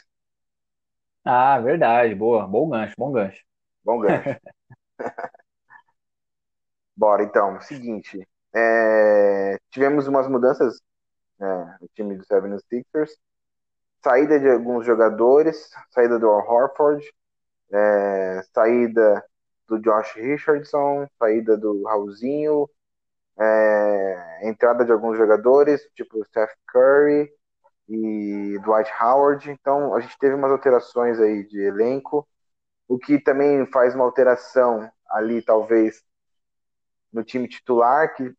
Ah, verdade, boa. Bom gancho, bom gancho. Bom gancho. <laughs> Bora, então. Seguinte. É... Tivemos umas mudanças né, o time do 76ers. Saída de alguns jogadores, saída do Al Horford, é, saída do Josh Richardson, saída do Raulzinho, é, entrada de alguns jogadores, tipo Steph Curry e Dwight Howard. Então a gente teve umas alterações aí de elenco, o que também faz uma alteração ali, talvez, no time titular, que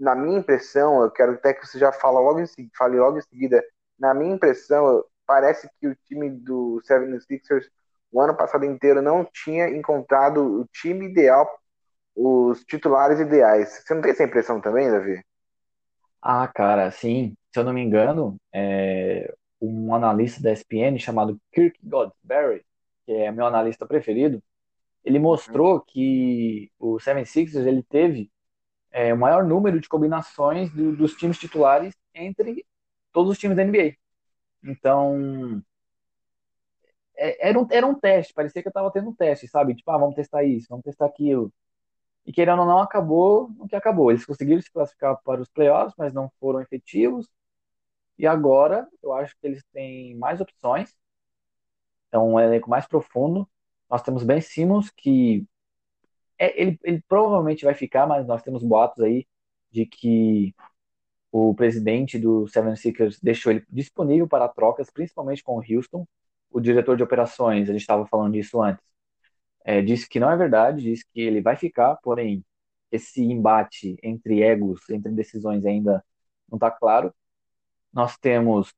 na minha impressão, eu quero até que você já fala logo em, fale logo em seguida, na minha impressão, parece que o time do 76ers o ano passado inteiro não tinha encontrado o time ideal, os titulares ideais. Você não tem essa impressão também, Davi? Ah, cara, sim. Se eu não me engano, é um analista da ESPN chamado Kirk Godberry, que é meu analista preferido, ele mostrou uhum. que o 76ers ele teve é, o maior número de combinações do, dos times titulares entre todos os times da NBA. Então, é, era um, era um teste, parecia que eu estava tendo um teste, sabe? Tipo, ah, vamos testar isso, vamos testar aquilo. E querendo ou não, acabou o que acabou. Eles conseguiram se classificar para os playoffs, mas não foram efetivos. E agora, eu acho que eles têm mais opções. É um elenco mais profundo. Nós temos Ben Simmons, que é, ele, ele provavelmente vai ficar, mas nós temos boatos aí de que o presidente do Seven Seekers deixou ele disponível para trocas, principalmente com o Houston. O diretor de operações, a gente estava falando disso antes, é, disse que não é verdade, disse que ele vai ficar, porém, esse embate entre egos, entre decisões ainda não está claro. Nós temos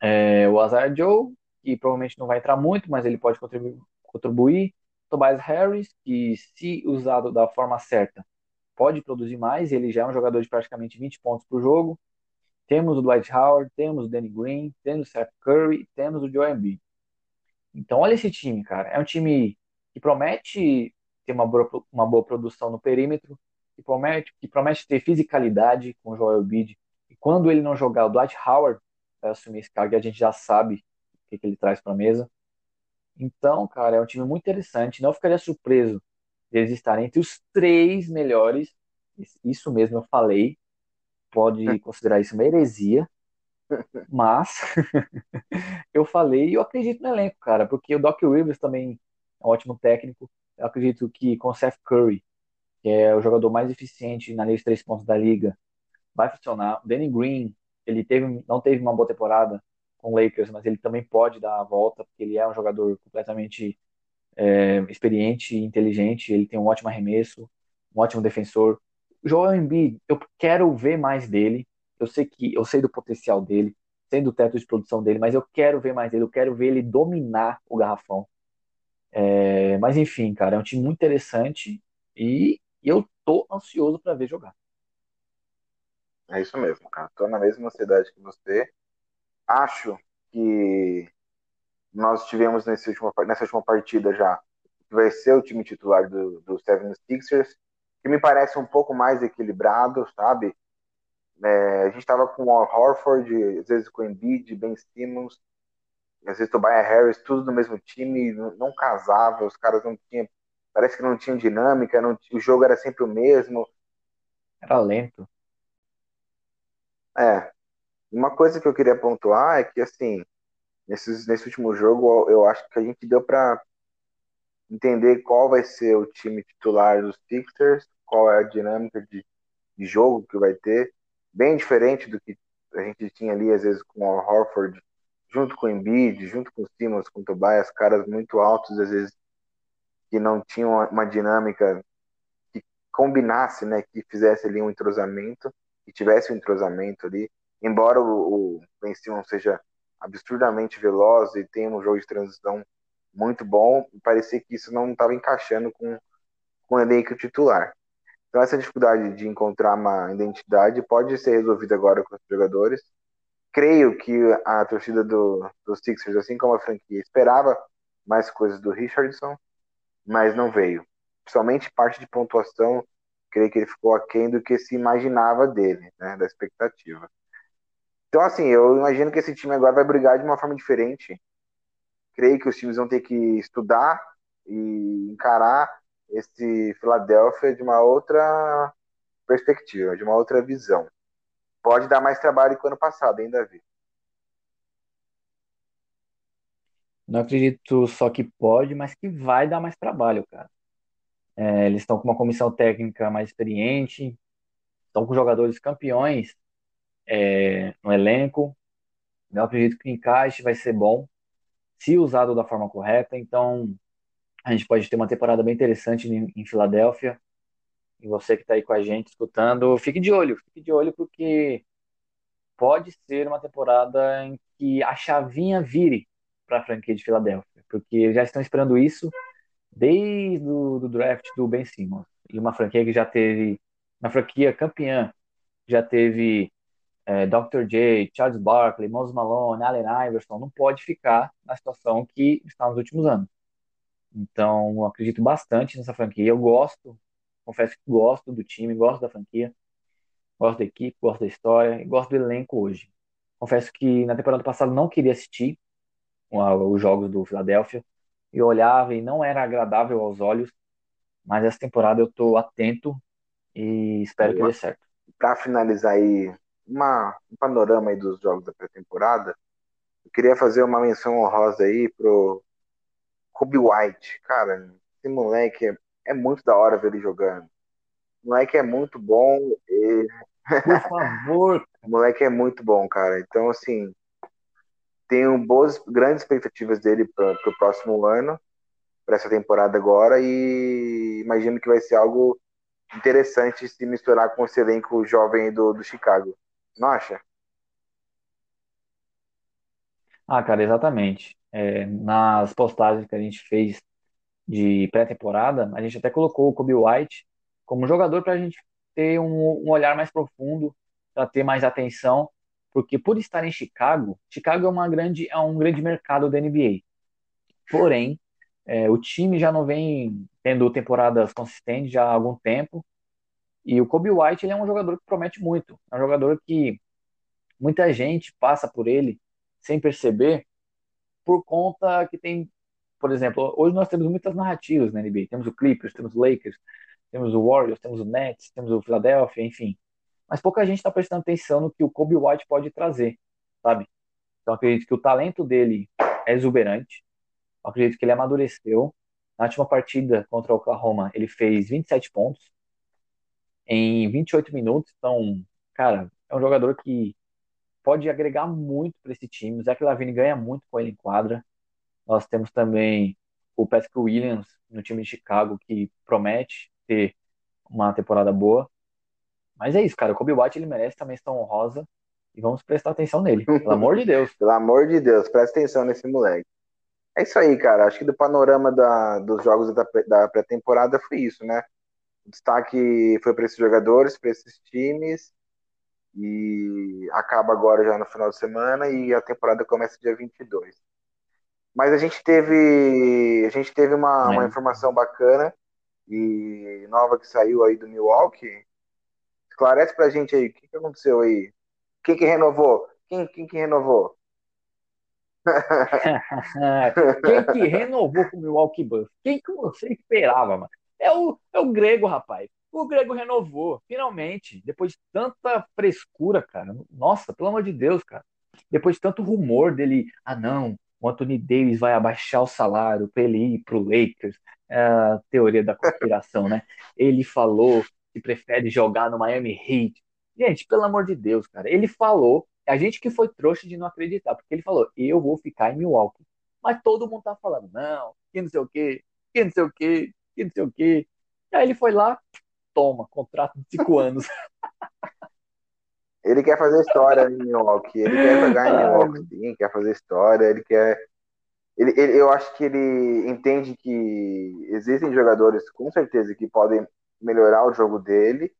é, o Azar Joe, que provavelmente não vai entrar muito, mas ele pode contribuir. contribuir. Tobias Harris, que se usado da forma certa, pode produzir mais, ele já é um jogador de praticamente 20 pontos por jogo. Temos o Dwight Howard, temos o Danny Green, temos o Seth Curry, temos o Joel Embiid. Então olha esse time, cara. É um time que promete ter uma boa, uma boa produção no perímetro, que promete, que promete ter fisicalidade com o Joel Embiid. E quando ele não jogar, o Dwight Howard vai assumir esse cargo e a gente já sabe o que, que ele traz para a mesa. Então, cara, é um time muito interessante. Não ficaria surpreso deles estarem entre os três melhores. Isso mesmo eu falei. Pode <laughs> considerar isso uma heresia. Mas <laughs> eu falei e eu acredito no elenco, cara, porque o Doc Rivers também é um ótimo técnico. Eu acredito que com Seth Curry, que é o jogador mais eficiente na linha de três pontos da liga, vai funcionar. O Danny Green, ele teve, não teve uma boa temporada com o Lakers, mas ele também pode dar a volta, porque ele é um jogador completamente é, experiente inteligente, ele tem um ótimo arremesso, um ótimo defensor. Joel Embiid, eu quero ver mais dele. Eu sei que eu sei do potencial dele, sei do teto de produção dele, mas eu quero ver mais dele, eu quero ver ele dominar o garrafão. É, mas enfim, cara, é um time muito interessante e eu tô ansioso para ver jogar. É isso mesmo, cara. Tô na mesma cidade que você. Acho que nós tivemos nesse último, nessa última partida já, que vai ser o time titular do, do Seven Sixers, que me parece um pouco mais equilibrado, sabe? É, a gente estava com o Horford, às vezes com o Embiid, Ben Simmons, às vezes Tobias Harris, tudo do mesmo time, não, não casava, os caras não tinham, parece que não tinham dinâmica, não, o jogo era sempre o mesmo. Era lento. É. Uma coisa que eu queria pontuar é que, assim, nesses, nesse último jogo, eu acho que a gente deu para entender qual vai ser o time titular dos Sixers, qual é a dinâmica de, de jogo que vai ter, bem diferente do que a gente tinha ali, às vezes, com o Horford, junto com o Embiid, junto com o Simmons, com o Tobias, caras muito altos, às vezes, que não tinham uma dinâmica que combinasse, né, que fizesse ali um entrosamento, que tivesse um entrosamento ali, embora o, Ben Simmons seja absurdamente veloz e tem um jogo de transição muito bom, parecia que isso não estava encaixando com, com o elenco titular. Então essa dificuldade de encontrar uma identidade pode ser resolvida agora com os jogadores. Creio que a torcida do, do Sixers, assim como a franquia, esperava mais coisas do Richardson, mas não veio. Principalmente parte de pontuação, creio que ele ficou aquém do que se imaginava dele, né, da expectativa. Então, assim, eu imagino que esse time agora vai brigar de uma forma diferente. Creio que os times vão ter que estudar e encarar esse Philadelphia de uma outra perspectiva, de uma outra visão. Pode dar mais trabalho que o ano passado, hein, Davi? Não acredito só que pode, mas que vai dar mais trabalho, cara. É, eles estão com uma comissão técnica mais experiente, estão com jogadores campeões é, no elenco. Eu acredito que o encaixe vai ser bom, se usado da forma correta. Então, a gente pode ter uma temporada bem interessante em, em Filadélfia. E você que está aí com a gente escutando, fique de olho, fique de olho, porque pode ser uma temporada em que a chavinha vire para a franquia de Filadélfia, porque já estão esperando isso desde o do draft do Ben Simmons. E uma franquia que já teve, uma franquia campeã, já teve é, Dr. J, Charles Barkley, Moses Malone, Allen Iverson, não pode ficar na situação que está nos últimos anos. Então, eu acredito bastante nessa franquia. Eu gosto, confesso que gosto do time, gosto da franquia, gosto da equipe, gosto da história e gosto do elenco hoje. Confesso que na temporada passada não queria assistir os jogos do Philadelphia. Eu olhava e não era agradável aos olhos, mas essa temporada eu estou atento e espero que dê certo. Para finalizar aí, uma, um panorama aí dos jogos da pré-temporada, eu queria fazer uma menção honrosa aí pro Kobe White. Cara, esse moleque é, é muito da hora ver ele jogando. O moleque é muito bom. E... <laughs> Por favor. o moleque é muito bom, cara. Então, assim, tenho boas, grandes expectativas dele para o próximo ano, para essa temporada agora, e imagino que vai ser algo interessante se misturar com esse elenco jovem do, do Chicago. Não acha? Ah, cara, exatamente. É, nas postagens que a gente fez de pré-temporada, a gente até colocou o Kobe White como jogador para a gente ter um, um olhar mais profundo, para ter mais atenção porque por estar em Chicago, Chicago é uma grande é um grande mercado da NBA. Porém, é, o time já não vem tendo temporadas consistentes já há algum tempo. E o Kobe White ele é um jogador que promete muito. É um jogador que muita gente passa por ele sem perceber, por conta que tem, por exemplo, hoje nós temos muitas narrativas na NBA. Temos o Clippers, temos o Lakers, temos o Warriors, temos o Nets, temos o Philadelphia, enfim mas pouca gente está prestando atenção no que o Kobe White pode trazer, sabe? Então acredito que o talento dele é exuberante, acredito que ele amadureceu. Na última partida contra o Oklahoma, ele fez 27 pontos em 28 minutos, então, cara, é um jogador que pode agregar muito para esse time. O Zach Lavine ganha muito com ele em quadra. Nós temos também o Patrick Williams no time de Chicago, que promete ter uma temporada boa. Mas é isso, cara. O Kobe White ele merece também menção honrosa e vamos prestar atenção nele. <laughs> Pelo amor de Deus. Pelo amor de Deus, presta atenção nesse moleque. É isso aí, cara. Acho que do panorama da, dos jogos da, da pré-temporada foi isso, né? O destaque foi para esses jogadores, para esses times. E acaba agora já no final de semana e a temporada começa dia 22. Mas a gente teve, a gente teve uma, uma informação bacana e nova que saiu aí do Milwaukee, Esclarece pra gente aí, o que, que aconteceu aí? Quem que renovou? Quem, quem que renovou? <laughs> Quem que renovou com o Milwaukee Bucks? Quem que você esperava, mano? É o, é o Grego, rapaz. O Grego renovou, finalmente. Depois de tanta frescura, cara. Nossa, pelo amor de Deus, cara. Depois de tanto rumor dele, ah não, o Anthony Davis vai abaixar o salário para ele ir pro Lakers. É a teoria da conspiração, né? Ele falou que prefere jogar no Miami Heat. Gente, pelo amor de Deus, cara. Ele falou, a gente que foi trouxa de não acreditar, porque ele falou, eu vou ficar em Milwaukee. Mas todo mundo tá falando, não, que não sei o quê, que não sei o quê, que não sei o quê. Aí ele foi lá, toma, contrato de cinco <laughs> anos. Ele quer fazer história em Milwaukee, ele quer jogar em Milwaukee, sim, quer fazer história, ele quer. Ele, ele, eu acho que ele entende que existem jogadores, com certeza, que podem melhorar o jogo dele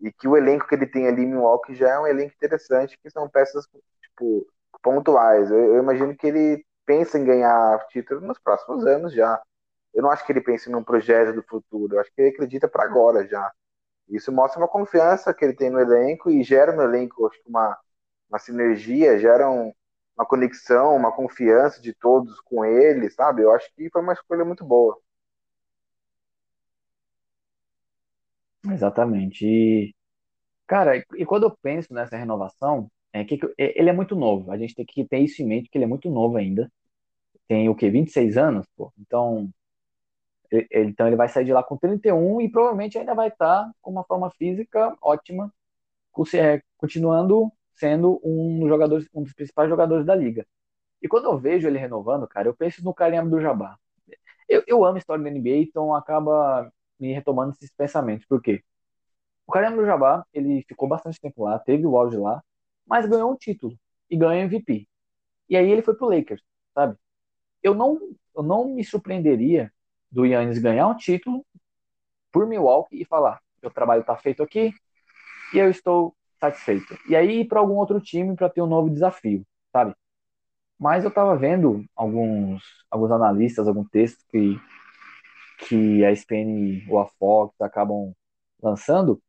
e que o elenco que ele tem ali em Milwaukee já é um elenco interessante, que são peças tipo pontuais. Eu, eu imagino que ele pensa em ganhar título nos próximos anos já. Eu não acho que ele pense num projeto do futuro, eu acho que ele acredita para agora já. Isso mostra uma confiança que ele tem no elenco e gera no elenco acho que uma, uma sinergia, gera um, uma conexão, uma confiança de todos com ele, sabe? Eu acho que foi uma escolha muito boa. Exatamente. E, cara, e quando eu penso nessa renovação, é que ele é muito novo. A gente tem que ter isso em mente, que ele é muito novo ainda. Tem o quê? 26 anos, pô. Então, então ele vai sair de lá com 31 e provavelmente ainda vai estar com uma forma física ótima, é, continuando sendo um jogador, um dos principais jogadores da liga. E quando eu vejo ele renovando, cara, eu penso no Kareem Abdul-Jabbar. Eu, eu amo a história da NBA, então acaba me retomando esses pensamentos. Por quê? O Kareem do Jabbar, ele ficou bastante tempo lá, teve o auge lá, mas ganhou um título e ganhou MVP. E aí ele foi pro Lakers, sabe? Eu não, eu não me surpreenderia do Yannis ganhar um título por Milwaukee e falar: meu trabalho tá feito aqui e eu estou satisfeito. E aí ir para algum outro time para ter um novo desafio, sabe? Mas eu tava vendo alguns, alguns analistas, algum texto que que a ESPN ou a Fox acabam lançando,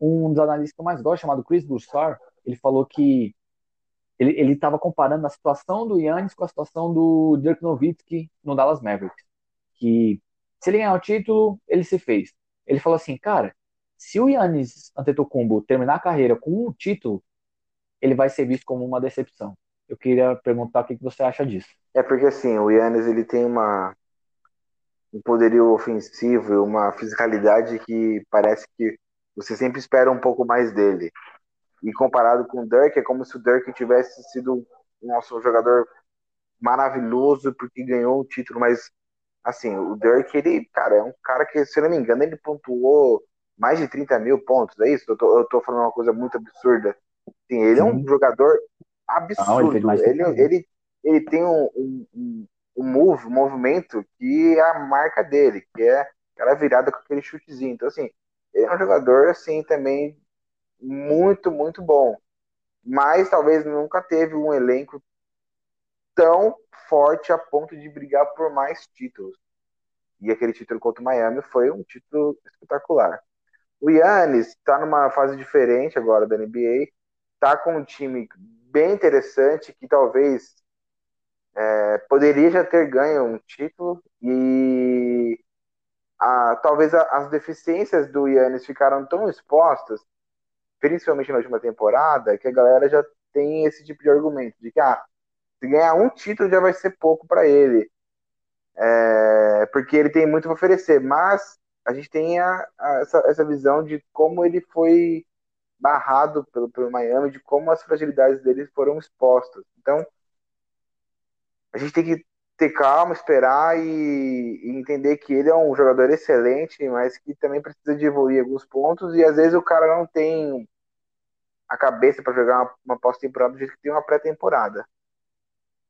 um dos analistas que eu mais gosto, chamado Chris Broussard, ele falou que ele estava comparando a situação do Yannis com a situação do Dirk Nowitzki no Dallas Mavericks. Que se ele ganhar o título, ele se fez. Ele falou assim, cara, se o Yannis Antetokounmpo terminar a carreira com um título, ele vai ser visto como uma decepção. Eu queria perguntar o que você acha disso. É porque assim, o Yannis ele tem uma um poderio ofensivo, uma fisicalidade que parece que você sempre espera um pouco mais dele. E comparado com o Dirk, é como se o Dirk tivesse sido um nosso jogador maravilhoso porque ganhou um título, mas assim, o Dirk, ele, cara, é um cara que, se eu não me engano, ele pontuou mais de 30 mil pontos, é isso? Eu tô, eu tô falando uma coisa muito absurda. Ele Sim. é um jogador absurdo. Não, ele, ele, ele, ele, tem um, um, um, move, um movimento que é a marca dele, que é aquela virada com aquele chutezinho. Então, assim, ele é um jogador, assim, também muito, muito bom. Mas talvez nunca teve um elenco tão forte a ponto de brigar por mais títulos. E aquele título contra o Miami foi um título espetacular. O Yannis está numa fase diferente agora da NBA, está com um time bem interessante que talvez é, poderia já ter ganho um título e a, talvez a, as deficiências do Yannis ficaram tão expostas principalmente na última temporada, que a galera já tem esse tipo de argumento, de que ah, se ganhar um título já vai ser pouco para ele, é, porque ele tem muito para oferecer, mas a gente tem a, a, essa, essa visão de como ele foi barrado pelo, pelo Miami, de como as fragilidades dele foram expostas. Então, a gente tem que ter calma, esperar e, e, entender que ele é um jogador excelente, mas que também precisa de evoluir alguns pontos e às vezes o cara não tem a cabeça para jogar uma, uma pós-temporada do jeito que tem uma pré-temporada.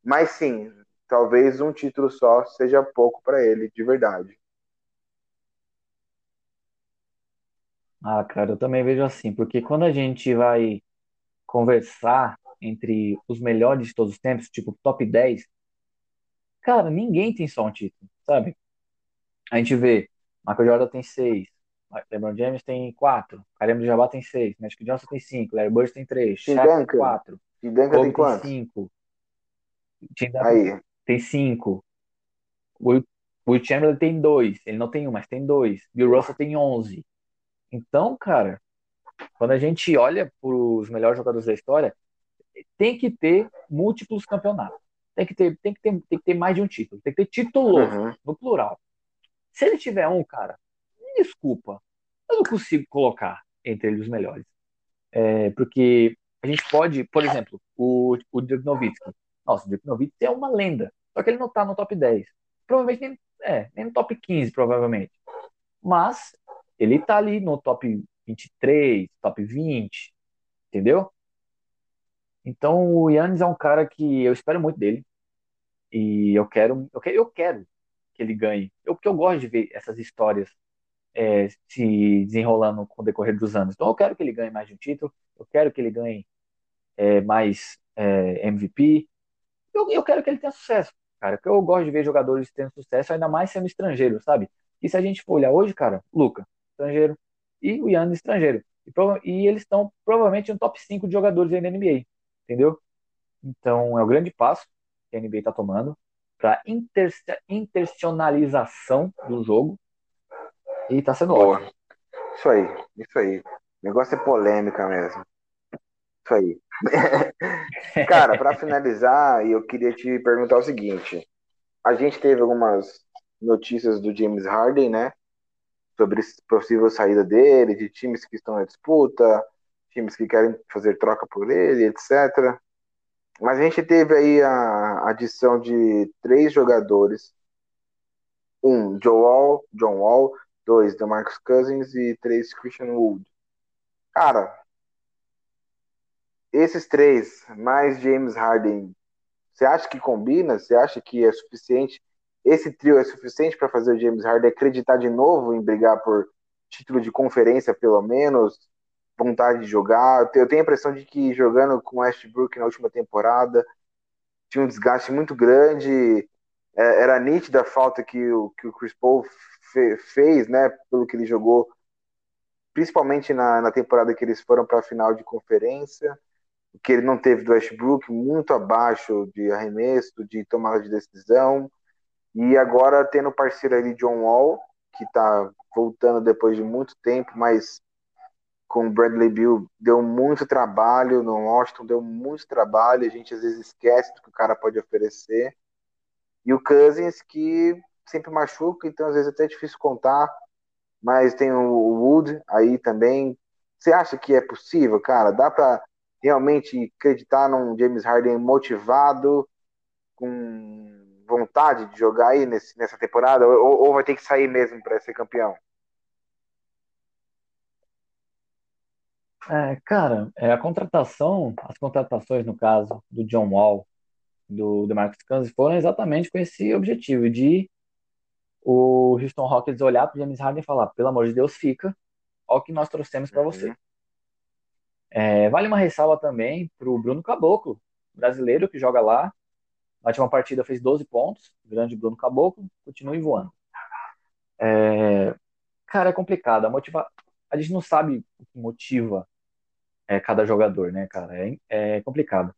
Mas sim, talvez um título só seja pouco para ele, de verdade. Ah, cara, eu também vejo assim, porque quando a gente vai conversar entre os melhores de todos os tempos, tipo top 10, cara, ninguém tem só um título, sabe? A gente vê, Michael Jordan tem seis, LeBron James tem quatro, Kareem Abdul-Jabbar tem seis, Magic Johnson tem cinco, Larry Bird tem três, Shaq tem quatro, Kobe tem 5, Aí. tem cinco. O Will Chamberlain tem dois. Ele não tem um, mas tem dois. Bill Russell tem onze. Então, cara, quando a gente olha para os melhores jogadores da história, tem que ter múltiplos campeonatos. Tem que ter, tem que ter, tem que ter mais de um título. Tem que ter título uhum. no plural. Se ele tiver um, cara, me desculpa. Eu não consigo colocar entre eles os melhores. É, porque a gente pode, por exemplo, o, o Dirk Nowitzki. Nossa, o Nowitzki é uma lenda, só que ele não tá no top 10. Provavelmente nem, é, nem no top 15, provavelmente. Mas ele tá ali no top 23, top 20, entendeu? Então o Yannis é um cara que eu espero muito dele. E eu quero, eu quero, eu quero que ele ganhe. Eu, porque eu gosto de ver essas histórias é, se desenrolando com o decorrer dos anos. Então eu quero que ele ganhe mais de um título, eu quero que ele ganhe é, mais é, MVP, eu, eu quero que ele tenha sucesso, cara, porque eu gosto de ver jogadores tendo sucesso, ainda mais sendo estrangeiro, sabe? E se a gente for olhar hoje, cara, Luca, estrangeiro, e o Yannis, estrangeiro. E, e eles estão provavelmente no top 5 de jogadores da NBA, entendeu? Então é o grande passo que a NBA está tomando para inter internacionalização do jogo e tá sendo Boa. ótimo. Isso aí, isso aí. O negócio é polêmica mesmo. Isso aí. <laughs> Cara, para finalizar, eu queria te perguntar o seguinte: a gente teve algumas notícias do James Harden, né? Sobre possível saída dele, de times que estão na disputa, times que querem fazer troca por ele, etc. Mas a gente teve aí a adição de três jogadores. Um, Joel, John Wall, dois Marcus Cousins e três Christian Wood. Cara, esses três, mais James Harden, você acha que combina? Você acha que é suficiente? Esse trio é suficiente para fazer o James Harden acreditar de novo em brigar por título de conferência, pelo menos? Vontade de jogar. Eu tenho a impressão de que jogando com Westbrook na última temporada tinha um desgaste muito grande. É, era nítida a falta que o, que o Chris Paul fe, fez, né, pelo que ele jogou, principalmente na, na temporada que eles foram para a final de conferência. O que ele não teve do Westbrook, muito abaixo de arremesso, de tomada de decisão. E agora tendo o parceiro ali, John Wall, que está voltando depois de muito tempo, mas com o Bradley Bill deu muito trabalho, no Washington deu muito trabalho, a gente às vezes esquece do que o cara pode oferecer. E o Cousins, que sempre machuca, então às vezes é até difícil contar, mas tem o Wood aí também. Você acha que é possível, cara? Dá para realmente acreditar num James Harden motivado, com vontade de jogar aí nesse, nessa temporada, ou, ou vai ter que sair mesmo para ser campeão? É, cara, é, a contratação, as contratações, no caso, do John Wall, do DeMarcus Cousins, foram exatamente com esse objetivo de o Houston Rockets olhar para James Harden e falar, pelo amor de Deus, fica, olha o que nós trouxemos para você. É, vale uma ressalva também para o Bruno Caboclo, brasileiro que joga lá. Na última partida fez 12 pontos, grande Bruno Caboclo, continue voando. É, cara, é complicado. A, motiva... a gente não sabe o que motiva é, cada jogador, né, cara? É, é complicado.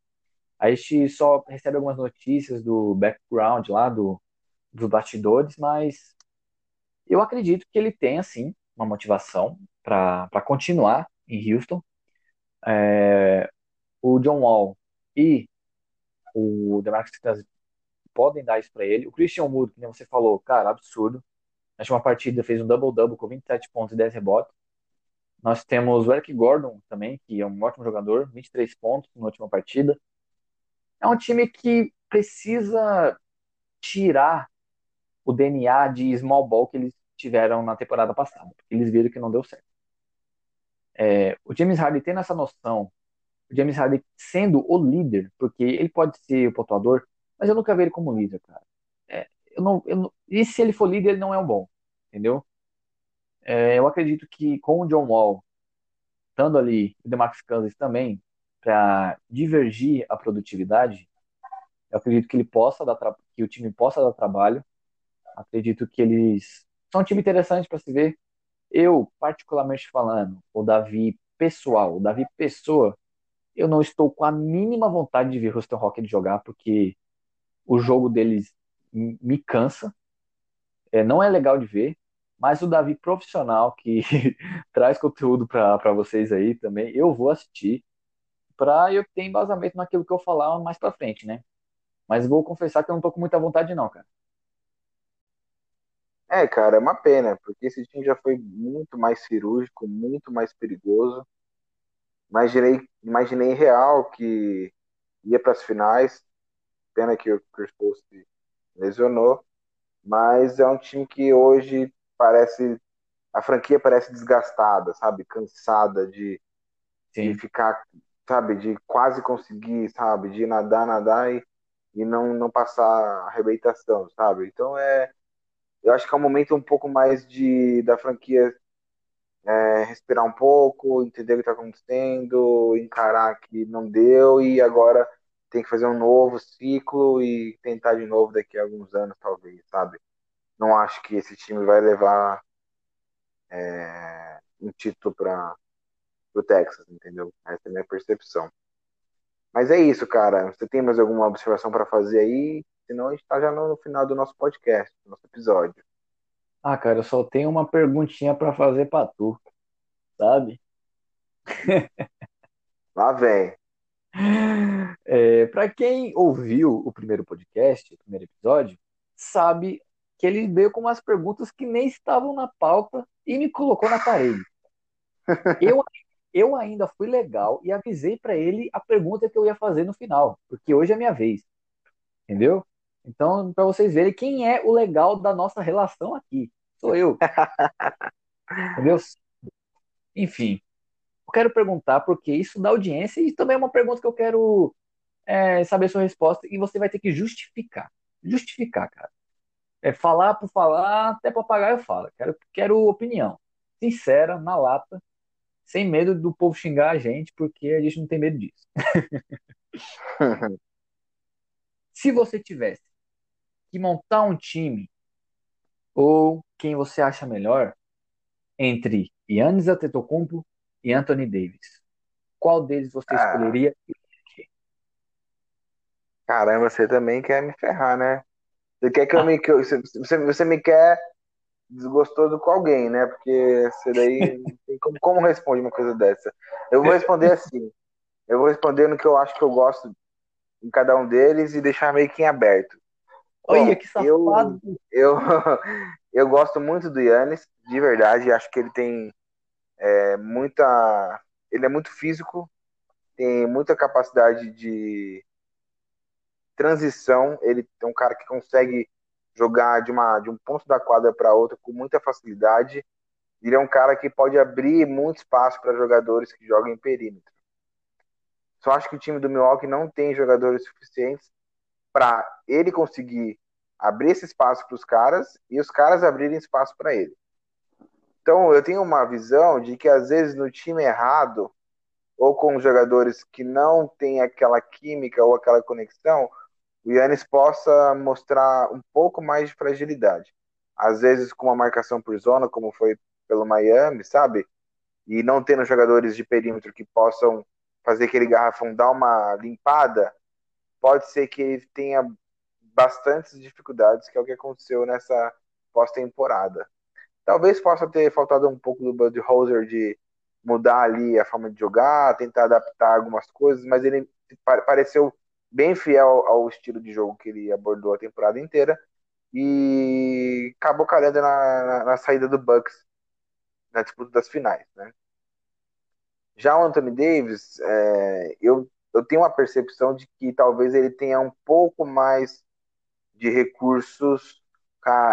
A gente só recebe algumas notícias do background lá, do, dos bastidores, mas eu acredito que ele tem, assim, uma motivação para continuar em Houston. É, o John Wall e o DeMarcus Cousins podem dar isso para ele. O Christian Wood, que você falou, cara, absurdo. Na última partida fez um double-double com 27 pontos e 10 rebotes. Nós temos o Eric Gordon também, que é um ótimo jogador, 23 pontos na última partida. É um time que precisa tirar o DNA de small ball que eles tiveram na temporada passada, porque eles viram que não deu certo. É, o James Harden tendo essa noção, o James Harden sendo o líder, porque ele pode ser o pontuador, mas eu nunca vi ele como líder, cara. É, eu não, eu não, e se ele for líder, ele não é um bom, entendeu? É, eu acredito que com o John Wall, estando ali, o DeMarcus Cousins também, para divergir a produtividade, eu acredito que ele possa dar que o time possa dar trabalho. Acredito que eles são um time interessante para se ver. Eu, particularmente falando, o Davi pessoal, o Davi pessoa, eu não estou com a mínima vontade de ver Houston Rockets jogar, porque o jogo deles me cansa. É, não é legal de ver. Mas o Davi profissional, que <laughs> traz conteúdo para vocês aí também, eu vou assistir para eu ter embasamento naquilo que eu falar mais para frente, né? Mas vou confessar que eu não tô com muita vontade não, cara. É, cara, é uma pena, porque esse time já foi muito mais cirúrgico, muito mais perigoso. Imaginei, imaginei real que ia para as finais. Pena que o Chris Paul se lesionou, mas é um time que hoje parece a franquia parece desgastada, sabe, cansada de, de ficar sabe, de quase conseguir, sabe, de nadar, nadar e, e não, não passar a arrebentação, sabe? Então é, eu acho que é um momento um pouco mais de da franquia é, respirar um pouco, entender o que está acontecendo, encarar que não deu e agora tem que fazer um novo ciclo e tentar de novo daqui a alguns anos, talvez, sabe? Não acho que esse time vai levar é, um título para pro Texas, entendeu? Essa é a minha percepção. Mas é isso, cara. Você tem mais alguma observação para fazer aí? Senão a gente tá já no final do nosso podcast, do nosso episódio. Ah, cara, eu só tenho uma perguntinha para fazer para tu, sabe? <laughs> Lá vem. É, para quem ouviu o primeiro podcast, o primeiro episódio, sabe que ele veio com umas perguntas que nem estavam na pauta e me colocou na parede. <laughs> Eu eu ainda fui legal e avisei para ele a pergunta que eu ia fazer no final, porque hoje é minha vez. Entendeu? Então, para vocês verem quem é o legal da nossa relação aqui. Sou eu. <laughs> Entendeu? Enfim, eu quero perguntar porque isso dá audiência e também é uma pergunta que eu quero é, saber sua resposta e você vai ter que justificar. Justificar, cara. É falar por falar, até pagar eu falo. Quero, quero opinião. Sincera, na lata, sem medo do povo xingar a gente, porque a gente não tem medo disso. <laughs> Se você tivesse que montar um time, ou quem você acha melhor, entre Yannis Antetokounmpo e Anthony Davis, qual deles você ah. escolheria e Caramba, você também quer me ferrar, né? Você quer que eu me. Que eu, você, você me quer desgostoso com alguém, né? Porque você daí. <laughs> Como, como responde uma coisa dessa? Eu vou responder assim. Eu vou responder no que eu acho que eu gosto em cada um deles e deixar meio que em aberto. Olha que safado. Eu, eu, <laughs> eu gosto muito do Yannis, de verdade. Acho que ele tem é, muita. Ele é muito físico, tem muita capacidade de transição. Ele é um cara que consegue jogar de, uma, de um ponto da quadra para outro com muita facilidade. Ele é um cara que pode abrir muito espaço para jogadores que jogam em perímetro. Só acho que o time do Milwaukee não tem jogadores suficientes para ele conseguir abrir esse espaço para os caras e os caras abrirem espaço para ele. Então eu tenho uma visão de que às vezes no time errado ou com jogadores que não têm aquela química ou aquela conexão, o Yannis possa mostrar um pouco mais de fragilidade. Às vezes com uma marcação por zona, como foi pelo Miami, sabe? E não tendo jogadores de perímetro que possam fazer aquele garrafão dar uma limpada, pode ser que ele tenha bastantes dificuldades, que é o que aconteceu nessa pós-temporada. Talvez possa ter faltado um pouco do Bud Hoser de mudar ali a forma de jogar, tentar adaptar algumas coisas, mas ele pareceu bem fiel ao estilo de jogo que ele abordou a temporada inteira e acabou calhando na, na, na saída do Bucks na disputa das finais, né? Já o Anthony Davis, é, eu, eu tenho uma percepção de que talvez ele tenha um pouco mais de recursos.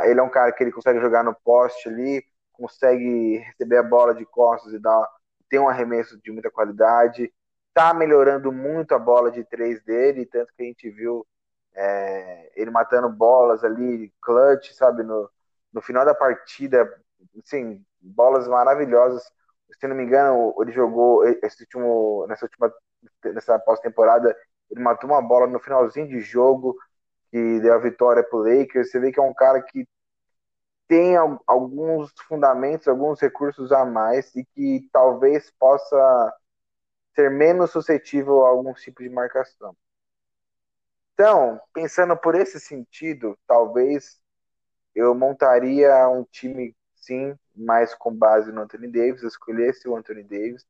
Ele é um cara que ele consegue jogar no poste ali, consegue receber a bola de costas e dar, tem um arremesso de muita qualidade tá melhorando muito a bola de três dele, tanto que a gente viu é, ele matando bolas ali, clutch, sabe, no, no final da partida, assim, bolas maravilhosas. Se não me engano, ele jogou esse último, nessa última nessa pós-temporada, ele matou uma bola no finalzinho de jogo que deu a vitória pro Lakers. Você vê que é um cara que tem alguns fundamentos, alguns recursos a mais e que talvez possa ser menos suscetível a algum tipo de marcação. Então, pensando por esse sentido, talvez eu montaria um time, sim, mais com base no Anthony Davis, escolhesse o Anthony Davis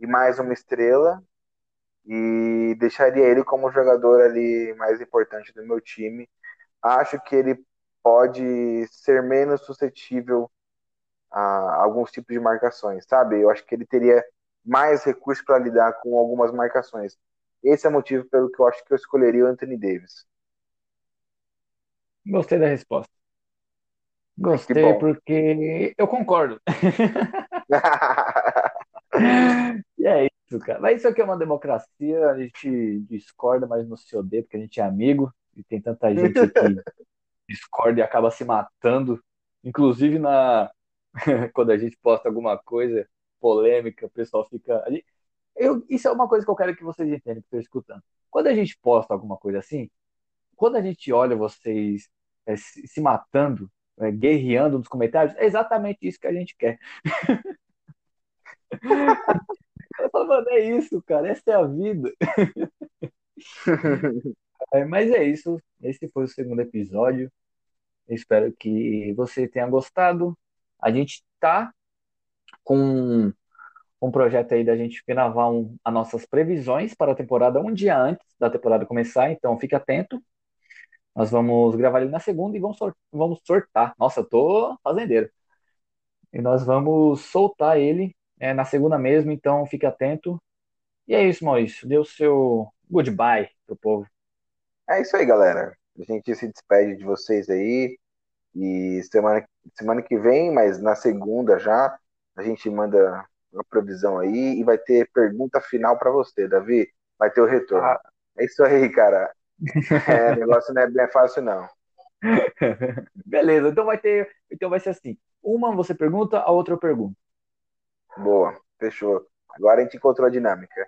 e mais uma estrela e deixaria ele como jogador ali mais importante do meu time. Acho que ele pode ser menos suscetível a alguns tipos de marcações, sabe? Eu acho que ele teria mais recursos para lidar com algumas marcações. Esse é o motivo pelo que eu acho que eu escolheria o Anthony Davis. Gostei da resposta. Gostei porque eu concordo. <laughs> <laughs> e é isso, cara. Mas isso aqui é uma democracia, a gente discorda, mas não se odeia porque a gente é amigo e tem tanta gente que <laughs> discorda e acaba se matando. Inclusive na <laughs> quando a gente posta alguma coisa, polêmica, o pessoal fica. Eu, isso é uma coisa que eu quero que vocês entendam, que estão escutando. Quando a gente posta alguma coisa assim, quando a gente olha vocês é, se, matando, é, guerreando nos comentários, é exatamente isso que a gente quer. <laughs> mano, é isso, cara, essa é a vida. <laughs> é, mas é isso, esse foi o segundo episódio. Espero que você tenha gostado. A gente tá com um projeto aí da gente gravar um, as nossas previsões para a temporada um dia antes da temporada começar, então fique atento. Nós vamos gravar ele na segunda e vamos, sort vamos sortar. Nossa, eu tô fazendeiro. E nós vamos soltar ele é, na segunda mesmo, então fique atento. E é isso, Maurício. Dê o seu goodbye pro povo. É isso aí, galera. A gente se despede de vocês aí. E semana, semana que vem, mas na segunda já, a gente manda uma previsão aí e vai ter pergunta final para você, Davi. Vai ter o retorno. Ah. É isso aí, cara. <laughs> É, o negócio não é bem fácil, não. Beleza, então vai ter. Então vai ser assim. Uma você pergunta, a outra eu pergunto. Boa, fechou. Agora a gente encontrou a dinâmica.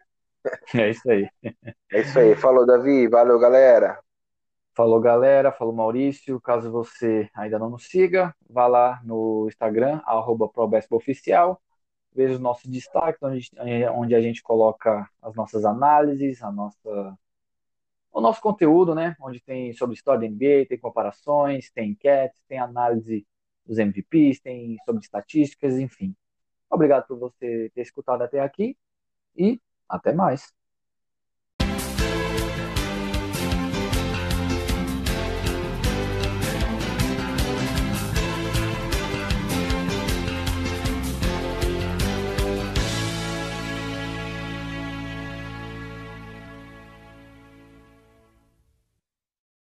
É isso aí. É isso aí. Falou, Davi. Valeu, galera. Falou, galera. Falou, Maurício. Caso você ainda não nos siga, vá lá no Instagram, arroba Oficial. Veja os nossos destaques, eh, onde a gente coloca as nossas análises, a nossa o nosso conteúdo, né? Onde tem sobre história da NBA, tem comparações, tem enquetes, tem análise dos MVPs, tem sobre estatísticas, enfim. Obrigado por você ter escutado até aqui e até mais.